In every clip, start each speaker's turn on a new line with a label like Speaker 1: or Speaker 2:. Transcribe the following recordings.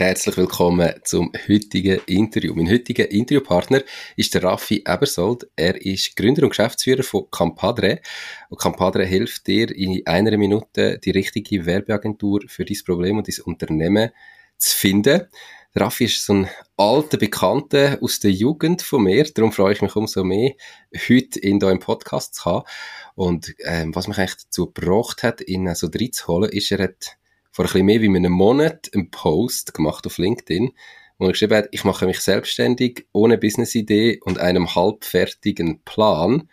Speaker 1: Herzlich willkommen zum heutigen Interview. Mein heutiger Interviewpartner ist der Raffi Ebersold. Er ist Gründer und Geschäftsführer von Campadre. Und Campadre hilft dir in einer Minute die richtige Werbeagentur für dein Problem und dein Unternehmen zu finden. Raffi ist so ein alter Bekannter aus der Jugend von mir. Darum freue ich mich umso mehr, heute hier im Podcast zu haben. Und ähm, was mich eigentlich dazu gebracht hat, ihn so reinzuholen, ist, er hat vor ein bisschen mehr wie einem Monat einen Post gemacht auf LinkedIn, wo er geschrieben hat, ich mache mich selbstständig ohne Businessidee und einem halbfertigen Plan.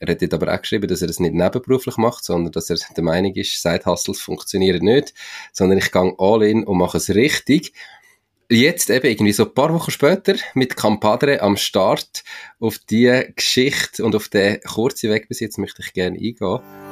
Speaker 1: Er hat aber auch geschrieben, dass er das nicht nebenberuflich macht, sondern dass er der Meinung ist, Side-Hustles funktionieren nicht, sondern ich gehe all in und mache es richtig. Jetzt eben irgendwie so ein paar Wochen später mit Campadre am Start auf die Geschichte und auf den kurzen Weg bis jetzt möchte ich gerne eingehen.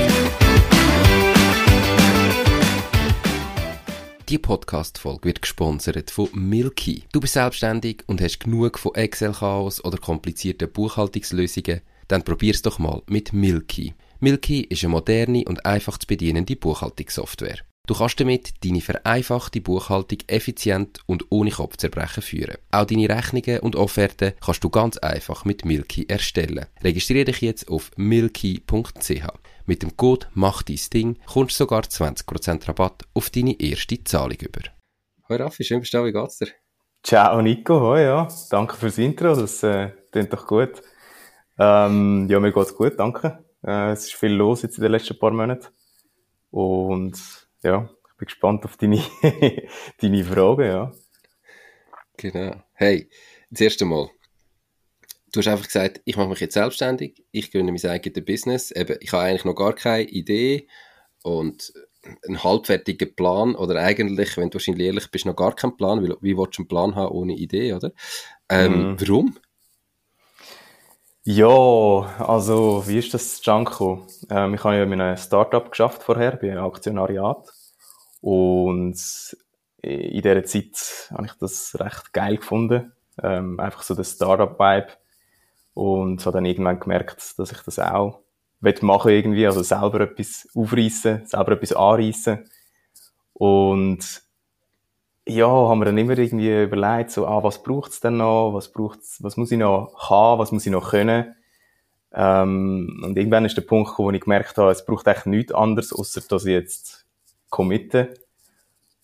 Speaker 1: Die Podcast-Folge wird gesponsert von Milky. Du bist selbstständig und hast genug von Excel-Chaos oder komplizierten Buchhaltungslösungen? Dann probier's doch mal mit Milky. Milky ist eine moderne und einfach zu bedienende Buchhaltungssoftware. Du kannst damit deine vereinfachte Buchhaltung effizient und ohne Kopfzerbrechen führen. Auch deine Rechnungen und Offerten kannst du ganz einfach mit Milky erstellen. Registriere dich jetzt auf milky.ch. Mit dem Code Mach dein Ding kommst du sogar 20% Rabatt auf deine erste Zahlung über. Hoi Raffi, schön bist du da, wie geht's dir?
Speaker 2: Ciao Nico, hoi ja, danke fürs Intro, das äh, klingt doch gut. Ähm, ja, mir geht's gut, danke. Äh, es ist viel los jetzt in den letzten paar Monaten und ja, ich bin gespannt auf deine, deine Fragen, ja.
Speaker 1: Genau. Hey, das erste Mal, du hast einfach gesagt, ich mache mich jetzt selbstständig, ich gründe mein eigenes Business. Eben, ich habe eigentlich noch gar keine Idee und einen halbfertigen Plan oder eigentlich, wenn du wahrscheinlich ehrlich bist, noch gar keinen Plan. Wie, wie willst du einen Plan haben ohne Idee, oder? Ähm, mm. Warum?
Speaker 2: Ja, also wie ist das gekommen? Ähm, ich habe ja mit einem Startup geschafft vorher, bei einem Aktionariat und in dieser Zeit habe ich das recht geil gefunden. Ähm, einfach so der Startup-Vibe und habe dann irgendwann gemerkt, dass ich das auch machen irgendwie, also selber etwas aufreißen, selber etwas anreißen. Und ja, haben wir dann immer irgendwie überlegt, so, ah, was braucht's denn noch, was braucht's, was muss ich noch haben, was muss ich noch können. Ähm, und irgendwann ist der Punkt gekommen, wo ich gemerkt habe, es braucht eigentlich nichts anderes, außer dass ich jetzt committe.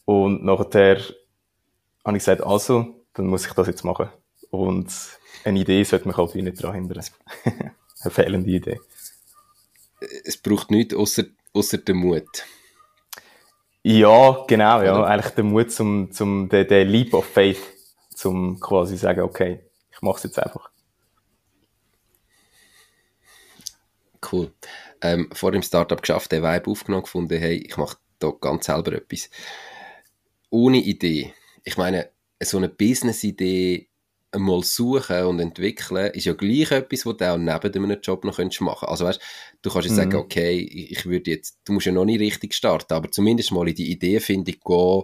Speaker 2: Und nachher habe ich gesagt, also, dann muss ich das jetzt machen. Und eine Idee sollte mich halt nicht daran hindern. eine fehlende Idee.
Speaker 1: Es braucht nichts außer, außer den Mut.
Speaker 2: Ja, genau, ja. Oder? Eigentlich der Mut zum, zum, der, der Leap of Faith, zum quasi sagen, okay, ich mache es jetzt einfach.
Speaker 1: Cool. Ähm, vor dem Startup geschafft, den Vibe aufgenommen, gefunden, hey, ich mache da ganz selber etwas. Ohne Idee. Ich meine, so eine Business-Idee mal suchen und entwickeln, ist ja gleich etwas, was du auch neben deinem Job noch machen könntest. Also weißt, du kannst ja mhm. sagen, okay, ich würde jetzt, du musst ja noch nicht richtig starten, aber zumindest mal in die Ideefindung gehen,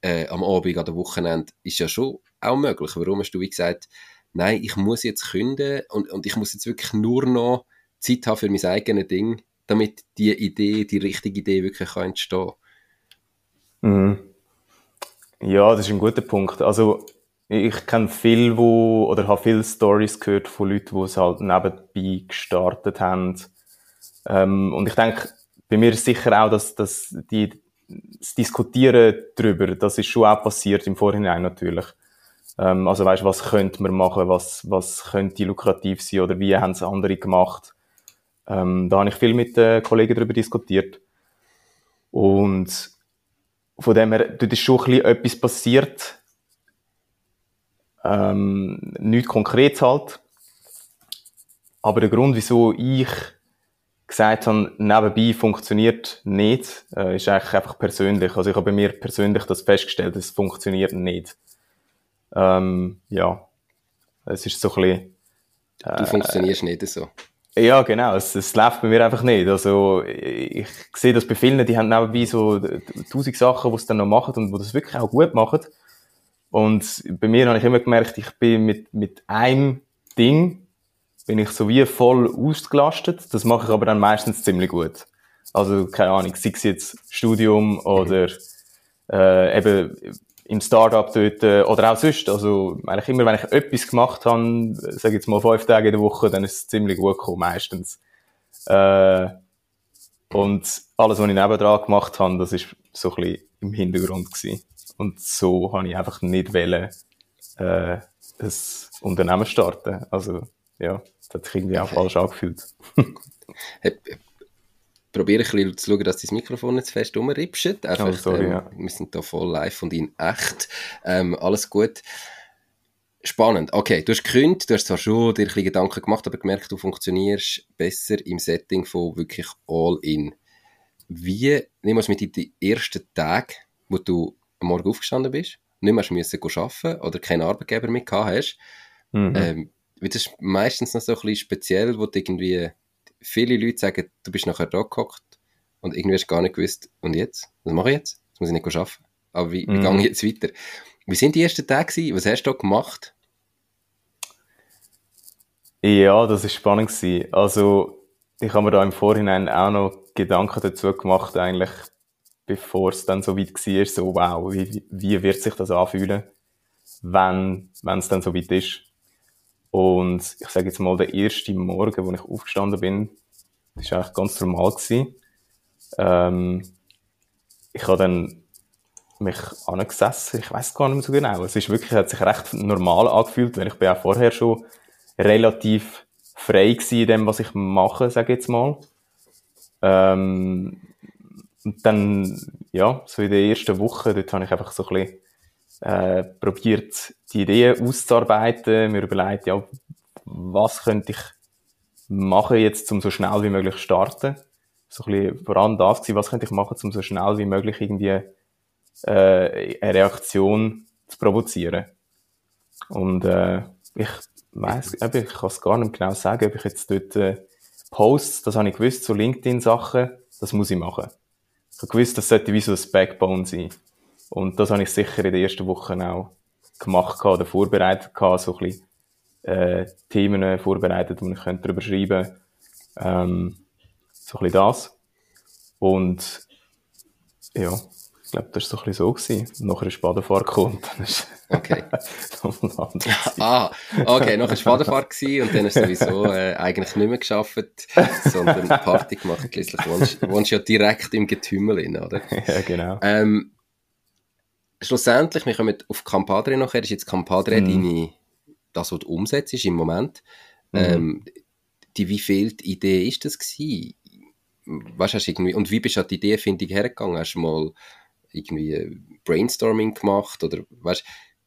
Speaker 1: äh, am Abend, an der Wochenende, ist ja schon auch möglich. Warum hast du wie gesagt, nein, ich muss jetzt künden und, und ich muss jetzt wirklich nur noch Zeit haben für mein eigenes Ding, damit die Idee, die richtige Idee wirklich kann entstehen
Speaker 2: mhm. Ja, das ist ein guter Punkt. Also ich kenne viel, wo, oder habe viele Stories gehört von Leuten, die es halt nebenbei gestartet haben. Ähm, und ich denke, bei mir ist sicher auch, dass, dass die, das Diskutieren darüber, das ist schon auch passiert im Vorhinein natürlich. Ähm, also weißt, was könnte man machen, was, was könnte lukrativ sein oder wie haben es andere gemacht. Ähm, da habe ich viel mit den Kollegen darüber diskutiert. Und von dem her, dort ist schon ein bisschen etwas passiert, ähm, nichts konkret halt. Aber der Grund, wieso ich gesagt habe, nebenbei funktioniert nicht, äh, ist eigentlich einfach persönlich. Also ich habe bei mir persönlich das festgestellt, es funktioniert nicht. Ähm, ja, es ist so ein bisschen
Speaker 1: Du äh, funktionierst nicht so.
Speaker 2: Ja, genau. Es, es läuft bei mir einfach nicht. Also, ich sehe das bei vielen, die haben nebenbei so tausend Sachen, die sie dann noch machen und wo das wirklich auch gut machen. Und bei mir habe ich immer gemerkt, ich bin mit, mit einem Ding, bin ich so wie voll ausgelastet. Das mache ich aber dann meistens ziemlich gut. Also, keine Ahnung, sei es jetzt Studium oder, äh, eben im Startup dort, äh, oder auch sonst. Also, eigentlich immer, wenn ich etwas gemacht habe, sage jetzt mal fünf Tage in der Woche, dann ist es ziemlich gut gekommen, meistens. Äh, und alles, was ich nebendran gemacht habe, das ist so ein bisschen im Hintergrund gewesen. Und so habe ich einfach nicht wollen, äh, ein Unternehmen starten. Also, ja, das hat sich irgendwie auch falsch angefühlt.
Speaker 1: probiere ein bisschen zu schauen, dass dein Mikrofon nicht zu fest rumripscht.
Speaker 2: Einfach, oh, sorry,
Speaker 1: ähm,
Speaker 2: ja.
Speaker 1: Wir sind da voll live und in echt. Ähm, alles gut. Spannend. Okay, du hast gekündigt, du hast zwar schon dir ein bisschen Gedanken gemacht, aber gemerkt, du funktionierst besser im Setting von wirklich All-In. Wie, nimm uns mit in die ersten Tage, wo du am Morgen aufgestanden bist, nicht mehr müssen arbeiten oder keinen Arbeitgeber mehr gehabt hast. Mhm. Ähm, das ist meistens noch so ein bisschen speziell, wo irgendwie viele Leute sagen, du bist nachher da gehockt und irgendwie hast du gar nicht gewusst, und jetzt? Was mache ich jetzt? Das muss ich nicht arbeiten. Aber wie, wie mm. gehe ich jetzt weiter? Wie sind die ersten Tage gewesen? Was hast du da gemacht?
Speaker 2: Ja, das ist spannend gewesen. Also, ich habe mir da im Vorhinein auch noch Gedanken dazu gemacht, eigentlich, bevor es dann so weit war, so, wow, wie, wie wird sich das anfühlen, wenn, wenn es dann so weit ist. Und ich sage jetzt mal, der erste Morgen, wo ich aufgestanden bin, das war eigentlich ganz normal. Gewesen. Ähm, ich habe dann mich angesessen, ich weiß gar nicht mehr so genau. Es ist wirklich, hat sich recht normal angefühlt, weil ich bin auch vorher schon relativ frei gewesen in dem, was ich mache, sage ich jetzt mal. Ähm, und dann, ja, so in der ersten Woche, dort habe ich einfach so ein bisschen äh, probiert, die Ideen auszuarbeiten, mir überlegt, ja, was könnte ich machen jetzt, um so schnell wie möglich zu starten. So ein bisschen vor allem das gewesen, was könnte ich machen, um so schnell wie möglich irgendwie äh, eine Reaktion zu provozieren. Und äh, ich weiß, ich kann es gar nicht genau sagen, ob ich jetzt dort äh, Posts, das habe ich gewusst, so LinkedIn-Sachen, das muss ich machen. Ich habe gewusst, das sollte wie so ein Backbone sein. Und das habe ich sicher in den ersten Wochen auch gemacht oder vorbereitet gehabt, so ein bisschen, äh, Themen vorbereitet, die ich darüber schreiben könnte. Ähm, so ein bisschen das. Und ja, glaube, das war so ein bisschen so. Gewesen. Nachher ist Badefahrt gekommen dann ist
Speaker 1: Okay. ah, okay, nachher war Badefahrt gewesen und dann hast du sowieso äh, eigentlich nicht mehr geschafft, sondern Party gemacht. Schließlich wohnst, wohnst ja direkt im Getümmel, oder?
Speaker 2: ja, genau.
Speaker 1: Ähm, schlussendlich, wir kommen auf Campadre nachher, ist jetzt Campadre mhm. deine, das, was du umsetzt im Moment. Mhm. Ähm, die wie viel Idee ist das gewesen? Weißt, hast irgendwie, und wie bist du an die Ideefindung hergegangen? Hast du mal irgendwie Brainstorming gemacht oder weißt,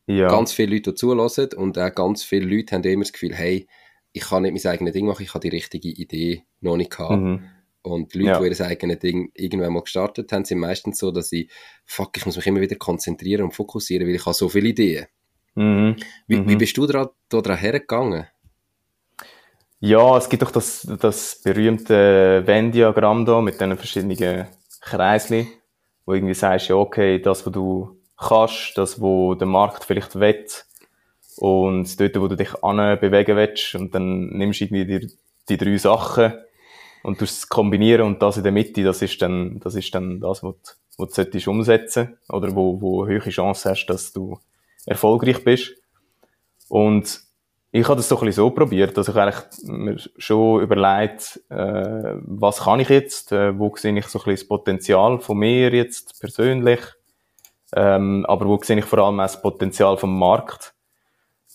Speaker 1: ja. ganz viele Leute, die zulassen und auch ganz viele Leute haben immer das Gefühl, hey, ich kann nicht mein eigenes Ding machen, ich habe die richtige Idee noch nicht gehabt. Mhm. Und die Leute, ja. die ihr eigenes Ding irgendwann mal gestartet haben, sind meistens so, dass sie, fuck, ich muss mich immer wieder konzentrieren und fokussieren, weil ich habe so viele Ideen. Mhm. Wie, mhm. wie bist du da, da dran hergegangen?
Speaker 2: Ja, es gibt doch das, das berühmte Venn-Diagramm da mit den verschiedenen Kreisli, wo irgendwie sagst, ja, okay, das, was du kannst, das, wo der Markt vielleicht will, und dort, wo du dich bewegen willst, und dann nimmst du irgendwie die, die drei Sachen und du kombinieren und das in der Mitte, das ist dann, das ist dann das, was du, was du solltest oder wo, wo höhere Chance hast, dass du erfolgreich bist. Und ich habe das so ein bisschen so probiert, dass ich eigentlich mir schon überlegt, äh, was kann ich jetzt, äh, wo sehe ich so ein das Potenzial von mir jetzt persönlich, ähm, aber wo sehe ich vor allem auch das Potenzial vom Markt.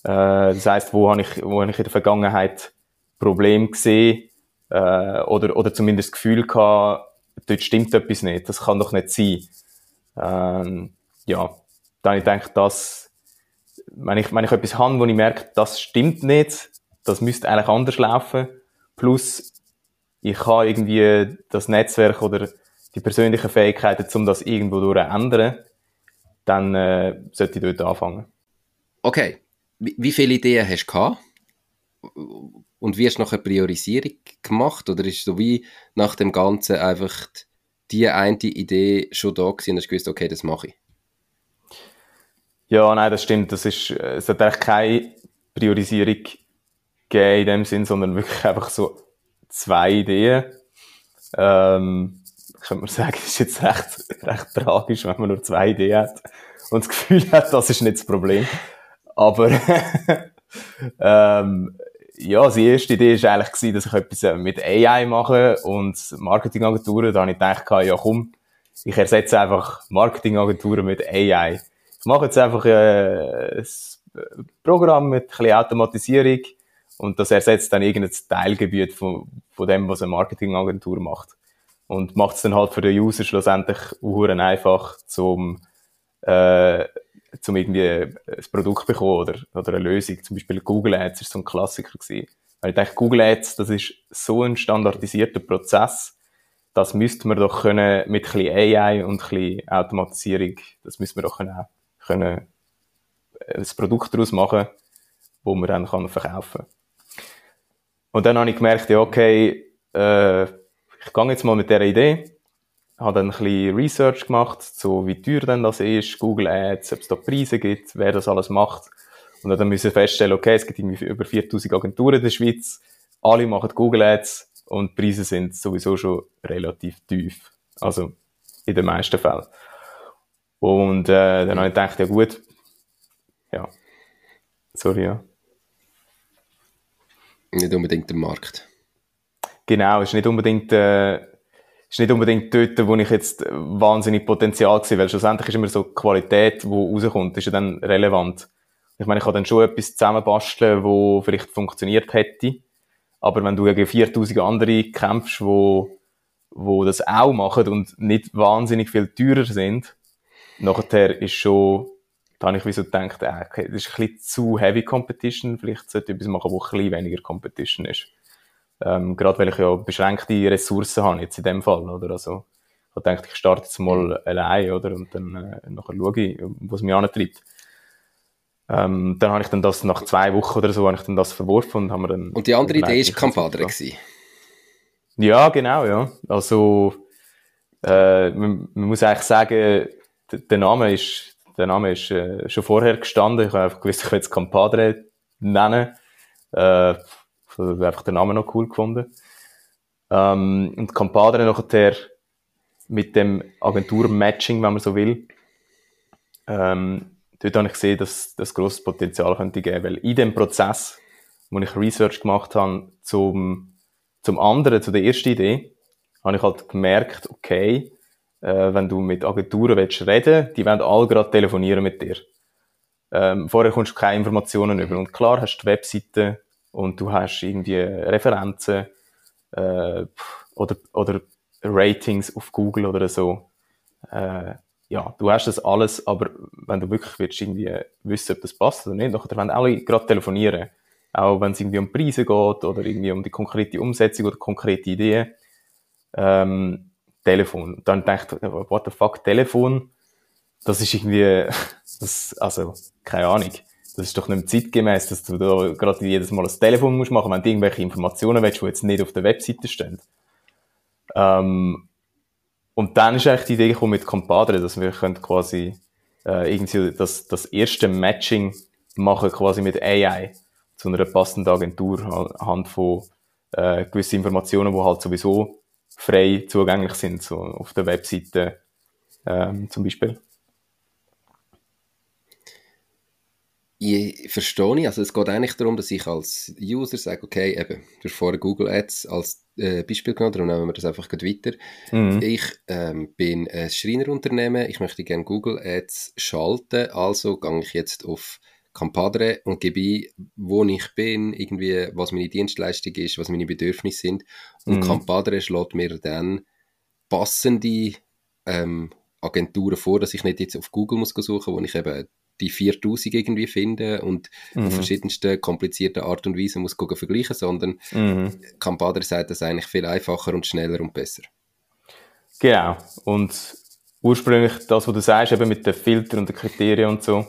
Speaker 2: Äh, das heißt, wo habe ich, wo habe ich in der Vergangenheit Probleme gesehen, äh, oder, oder zumindest das Gefühl gehabt, dort stimmt etwas nicht, das kann doch nicht sein. Ähm, ja, dann ich denke, dass, wenn ich, wenn ich etwas habe, wo ich merke, das stimmt nicht, das müsste eigentlich anders laufen, plus ich habe irgendwie das Netzwerk oder die persönlichen Fähigkeiten, um das irgendwo durch ändern, dann äh, sollte ich dort anfangen.
Speaker 1: Okay. Wie, viele Ideen hast du gehabt? Und wie hast du eine Priorisierung gemacht? Oder ist so wie nach dem Ganzen einfach die eine Idee schon da gewesen und hast gewusst, okay, das mache ich?
Speaker 2: Ja, nein, das stimmt. Das ist, es hat eigentlich keine Priorisierung gegeben in dem Sinn, sondern wirklich einfach so zwei Ideen. Ähm, könnte man sagen, ist jetzt recht, recht tragisch, wenn man nur zwei Ideen hat und das Gefühl hat, das ist nicht das Problem. Aber ähm, ja, die erste Idee war eigentlich, dass ich etwas äh, mit AI mache und Marketingagenturen. Da habe ich gedacht, ja komm, ich ersetze einfach Marketingagenturen mit AI. Mache jetzt einfach äh, ein Programm mit ein bisschen Automatisierung und das ersetzt dann irgendein Teilgebiet von, von dem, was eine Marketingagentur macht. Und macht es dann halt für den User schlussendlich uhren einfach zum, äh, zum irgendwie ein Produkt bekommen oder, oder eine Lösung. Zum Beispiel Google Ads ist so ein Klassiker gewesen. Weil ich denke, Google Ads, das ist so ein standardisierter Prozess, das müsste man doch können mit ein bisschen AI und ein bisschen Automatisierung, das müsste man doch können, können ein Produkt daraus machen, wo man dann kann verkaufen kann. Und dann habe ich gemerkt, ja, okay, äh, ich gehe jetzt mal mit dieser Idee, habe dann ein bisschen Research gemacht, so wie teuer denn das ist, Google Ads, ob es da Preise gibt, wer das alles macht. Und dann müssen wir feststellen, okay, es gibt irgendwie über 4000 Agenturen in der Schweiz, alle machen Google Ads und die Preise sind sowieso schon relativ tief. Also in den meisten Fällen. Und äh, dann habe ich gedacht, ja gut, ja, sorry, ja.
Speaker 1: Nicht unbedingt der Markt.
Speaker 2: Genau, ist nicht unbedingt, äh, ist nicht unbedingt dort, wo ich jetzt wahnsinnig Potenzial sehe, weil schlussendlich ist immer so die Qualität, die rauskommt, ist ja dann relevant. Ich meine, ich kann dann schon etwas zusammenbasteln, wo vielleicht funktioniert hätte, aber wenn du gegen 4000 andere kämpfst, wo, wo das auch machen und nicht wahnsinnig viel teurer sind, nachher ist schon da habe ich wie so gedacht, äh, okay, das ist ein bisschen zu heavy Competition, vielleicht sollte ich etwas machen, wo ein bisschen weniger Competition ist. Ähm, gerade weil ich ja beschränkte Ressourcen habe, jetzt in dem Fall, oder? Also, ich dachte, ich starte jetzt mal allein, oder? Und dann, äh, nachher schaue ich, wo es mich antreibt. Ähm, dann habe ich dann das, nach zwei Wochen oder so, habe ich dann das verworfen und haben wir dann...
Speaker 1: Und die andere Idee war Campadre gewesen?
Speaker 2: Ja, genau, ja. Also, äh, man, man muss eigentlich sagen, der Name ist der Name ist äh, schon vorher gestanden. Ich habe einfach gewusst, ich will jetzt Campadre nennen. Äh, ich habe einfach den Namen noch cool gefunden. Ähm, und Campadre nachher mit dem Agentur-Matching, wenn man so will, ähm, dort habe ich gesehen, dass das grosses Potenzial könnte geben, weil in dem Prozess, wo ich Research gemacht habe zum, zum anderen, zu der ersten Idee, habe ich halt gemerkt, okay, äh, wenn du mit Agenturen willst reden die wollen alle gerade telefonieren mit dir. Ähm, vorher kommst du keine Informationen über. Und klar hast du die Webseite und du hast irgendwie Referenzen äh, oder, oder Ratings auf Google oder so. Äh, ja, du hast das alles, aber wenn du wirklich willst irgendwie wissen, ob das passt oder nicht, dann wollen alle gerade telefonieren. Auch wenn es irgendwie um Preise geht oder irgendwie um die konkrete Umsetzung oder konkrete Ideen. Ähm, Telefon. Und dann dachte ich, what the fuck, Telefon? Das ist irgendwie, das, also, keine Ahnung. Das ist doch nicht zeitgemäß, dass du da gerade jedes Mal ein Telefon musst machen, wenn du irgendwelche Informationen willst, die jetzt nicht auf der Webseite stehen. Ähm, und dann ist eigentlich die Idee gekommen mit Compadre, dass wir können quasi äh, irgendwie das, das erste Matching machen quasi mit AI zu einer passenden Agentur anhand von äh, gewissen Informationen, die halt sowieso frei zugänglich sind, so auf der Webseite ähm, zum Beispiel.
Speaker 1: Ich verstehe nicht. Also es geht eigentlich darum, dass ich als User sage, okay, eben, du hast vorher Google Ads als äh, Beispiel genommen, darum nehmen wir das einfach weiter. Mhm. Ich ähm, bin ein Schreinerunternehmen, ich möchte gerne Google Ads schalten, also gehe ich jetzt auf Campadre und gebe ein, wo ich bin, irgendwie, was meine Dienstleistung ist, was meine Bedürfnisse sind. Und mhm. Campadre schlägt mir dann passende ähm, Agenturen vor, dass ich nicht jetzt auf Google muss suchen, wo ich eben die 4000 irgendwie finde und mhm. auf verschiedensten komplizierten Art und Weise muss gucken, vergleichen, sondern mhm. Campadre sagt das eigentlich viel einfacher und schneller und besser.
Speaker 2: Genau. Und ursprünglich das, was du sagst, eben mit den Filtern und den Kriterien und so,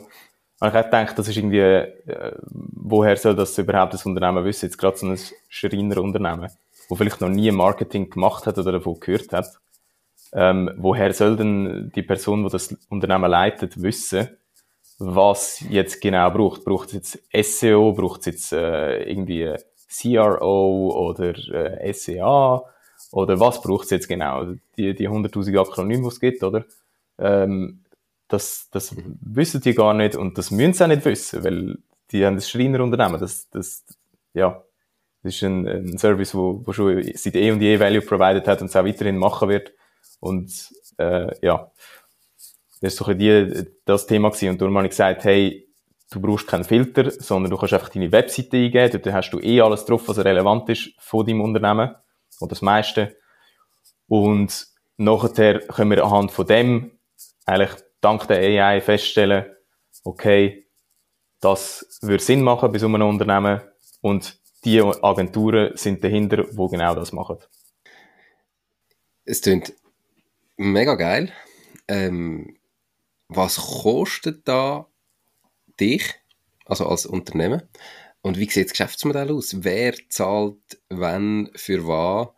Speaker 2: habe ich auch gedacht, das ist irgendwie, äh, woher soll das überhaupt das Unternehmen wissen? Jetzt gerade so ein Schreinerunternehmen, wo vielleicht noch nie Marketing gemacht hat oder davon gehört hat. Ähm, woher soll denn die Person, die das Unternehmen leitet, wissen, was jetzt genau braucht? Braucht es jetzt SEO? Braucht es jetzt äh, irgendwie CRO oder äh, SEA? Oder was braucht es jetzt genau? Die, die 100.000 Akronyme, die es gibt, oder? Ähm, das, das wissen die gar nicht und das müssen sie auch nicht wissen, weil die haben das Schreinerunternehmen. Das, das, ja, das ist ein, ein Service, wo, wo schon seit eh und je Value provided hat und es auch weiterhin machen wird. Und äh, ja, das ist so die, das Thema gewesen. Und darum habe ich gesagt, hey, du brauchst keinen Filter, sondern du kannst einfach deine Webseite eingeben, dort hast du eh alles drauf, was relevant ist von deinem Unternehmen, oder das meiste. Und nachher können wir anhand von dem eigentlich dank der AI feststellen, okay, das würde Sinn machen bei so einem Unternehmen und die Agenturen sind dahinter, wo genau das machen.
Speaker 1: Es klingt mega geil. Ähm, was kostet da dich, also als Unternehmen? Und wie sieht das Geschäftsmodell aus? Wer zahlt wann für was,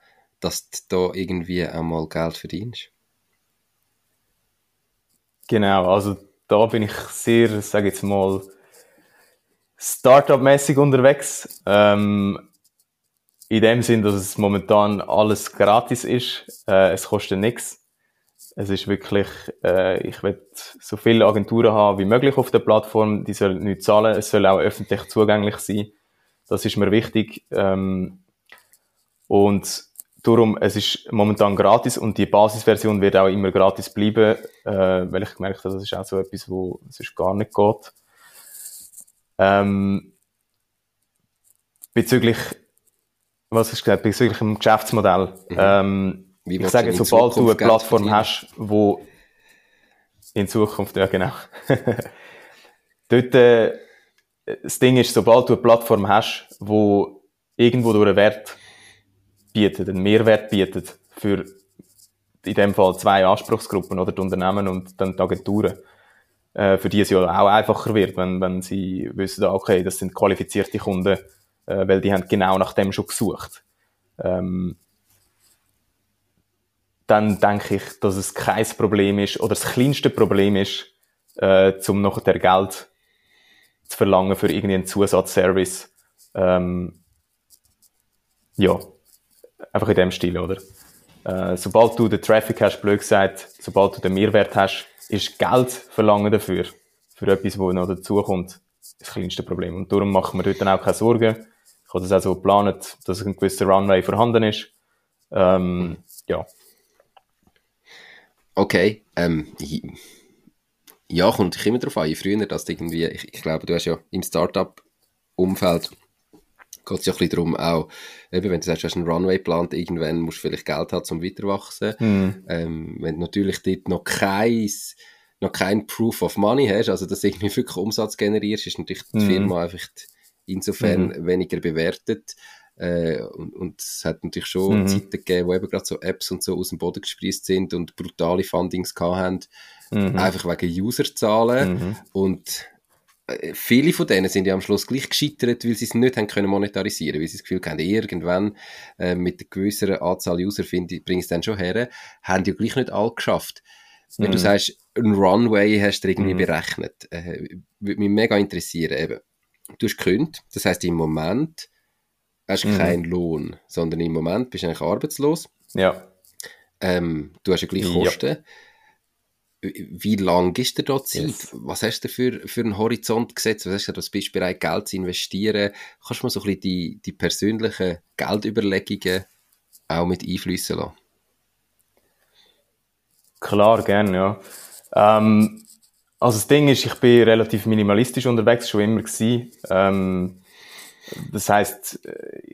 Speaker 1: dass du da irgendwie einmal Geld verdienst?
Speaker 2: Genau, also da bin ich sehr, sage jetzt mal, Startup-mäßig unterwegs. Ähm, in dem Sinn, dass es momentan alles gratis ist. Äh, es kostet nichts. Es ist wirklich, äh, ich will so viele Agenturen haben wie möglich auf der Plattform. Die sollen nicht zahlen. Es soll auch öffentlich zugänglich sein. Das ist mir wichtig. Ähm, und darum, es ist momentan gratis und die Basisversion wird auch immer gratis bleiben, äh, weil ich gemerkt habe, das ist auch so etwas, wo es gar nicht geht. Ähm, bezüglich, was hast du gesagt, bezüglich dem Geschäftsmodell. Mhm. Ähm, ich sage, sobald du eine Plattform hast, wo in Zukunft, ja genau. Dort, äh, das Ding ist, sobald du eine Plattform hast, wo irgendwo durch einen Wert bietet, einen Mehrwert bietet für in dem Fall zwei Anspruchsgruppen oder die Unternehmen und dann die Agenturen, äh, für die es ja auch einfacher wird, wenn, wenn sie wissen, okay, das sind qualifizierte Kunden, äh, weil die haben genau nach dem schon gesucht. Ähm, dann denke ich, dass es kein Problem ist oder das kleinste Problem ist, äh, um nachher Geld zu verlangen für irgendeinen Zusatzservice. Ähm, ja, einfach in dem Stil, oder? Äh, sobald du den Traffic hast, blöd gesagt, sobald du den Mehrwert hast, ist Geld verlangen dafür, für etwas, wo noch dazukommt, das kleinste Problem. Und darum machen wir dort dann auch keine Sorgen. Ich habe das auch so geplant, dass ein gewisser Runway vorhanden ist. Ähm, ja.
Speaker 1: Okay, ähm, ja, kommt immer darauf an. Je früher, dass irgendwie, ich, ich glaube, du hast ja im Startup-Umfeld geht es ja ein bisschen darum, auch, eben, wenn du sagst, du hast einen Runway geplant, irgendwann musst du vielleicht Geld haben, um weiterwachsen. Mhm. Ähm, wenn du natürlich dort noch kein, noch kein Proof of Money hast, also dass du irgendwie wirklich Umsatz generierst, ist natürlich die mhm. Firma einfach insofern mhm. weniger bewertet. Äh, und, und es hat natürlich schon mhm. Zeiten gegeben, wo eben gerade so Apps und so aus dem Boden gesprießt sind und brutale Fundings gehabt haben, mhm. einfach wegen Userzahlen. Mhm. Und viele von denen sind ja am Schluss gleich gescheitert, weil sie es nicht haben können monetarisieren, weil sie das Gefühl haben, irgendwann äh, mit einer gewissen Anzahl User finde ich, es dann schon her, haben die ja gleich nicht alle geschafft. Wenn du mhm. sagst, ein Runway hast du irgendwie mhm. berechnet, äh, würde mich mega interessieren. Eben. Du hast gekündigt, das heißt im Moment hast du mhm. keinen Lohn, sondern im Moment bist du eigentlich arbeitslos.
Speaker 2: Ja.
Speaker 1: Ähm, du hast ja gleich Kosten. Ja wie lang ist dir da Zeit? Yes. Was hast du für, für einen Horizont gesetzt? Was hast du da, bist du bereit, Geld zu investieren? Kannst du mal so ein bisschen die, die persönlichen Geldüberlegungen auch mit einfließen lassen?
Speaker 2: Klar, gerne, ja. Ähm, also das Ding ist, ich bin relativ minimalistisch unterwegs, schon immer gewesen. Ähm, das heisst,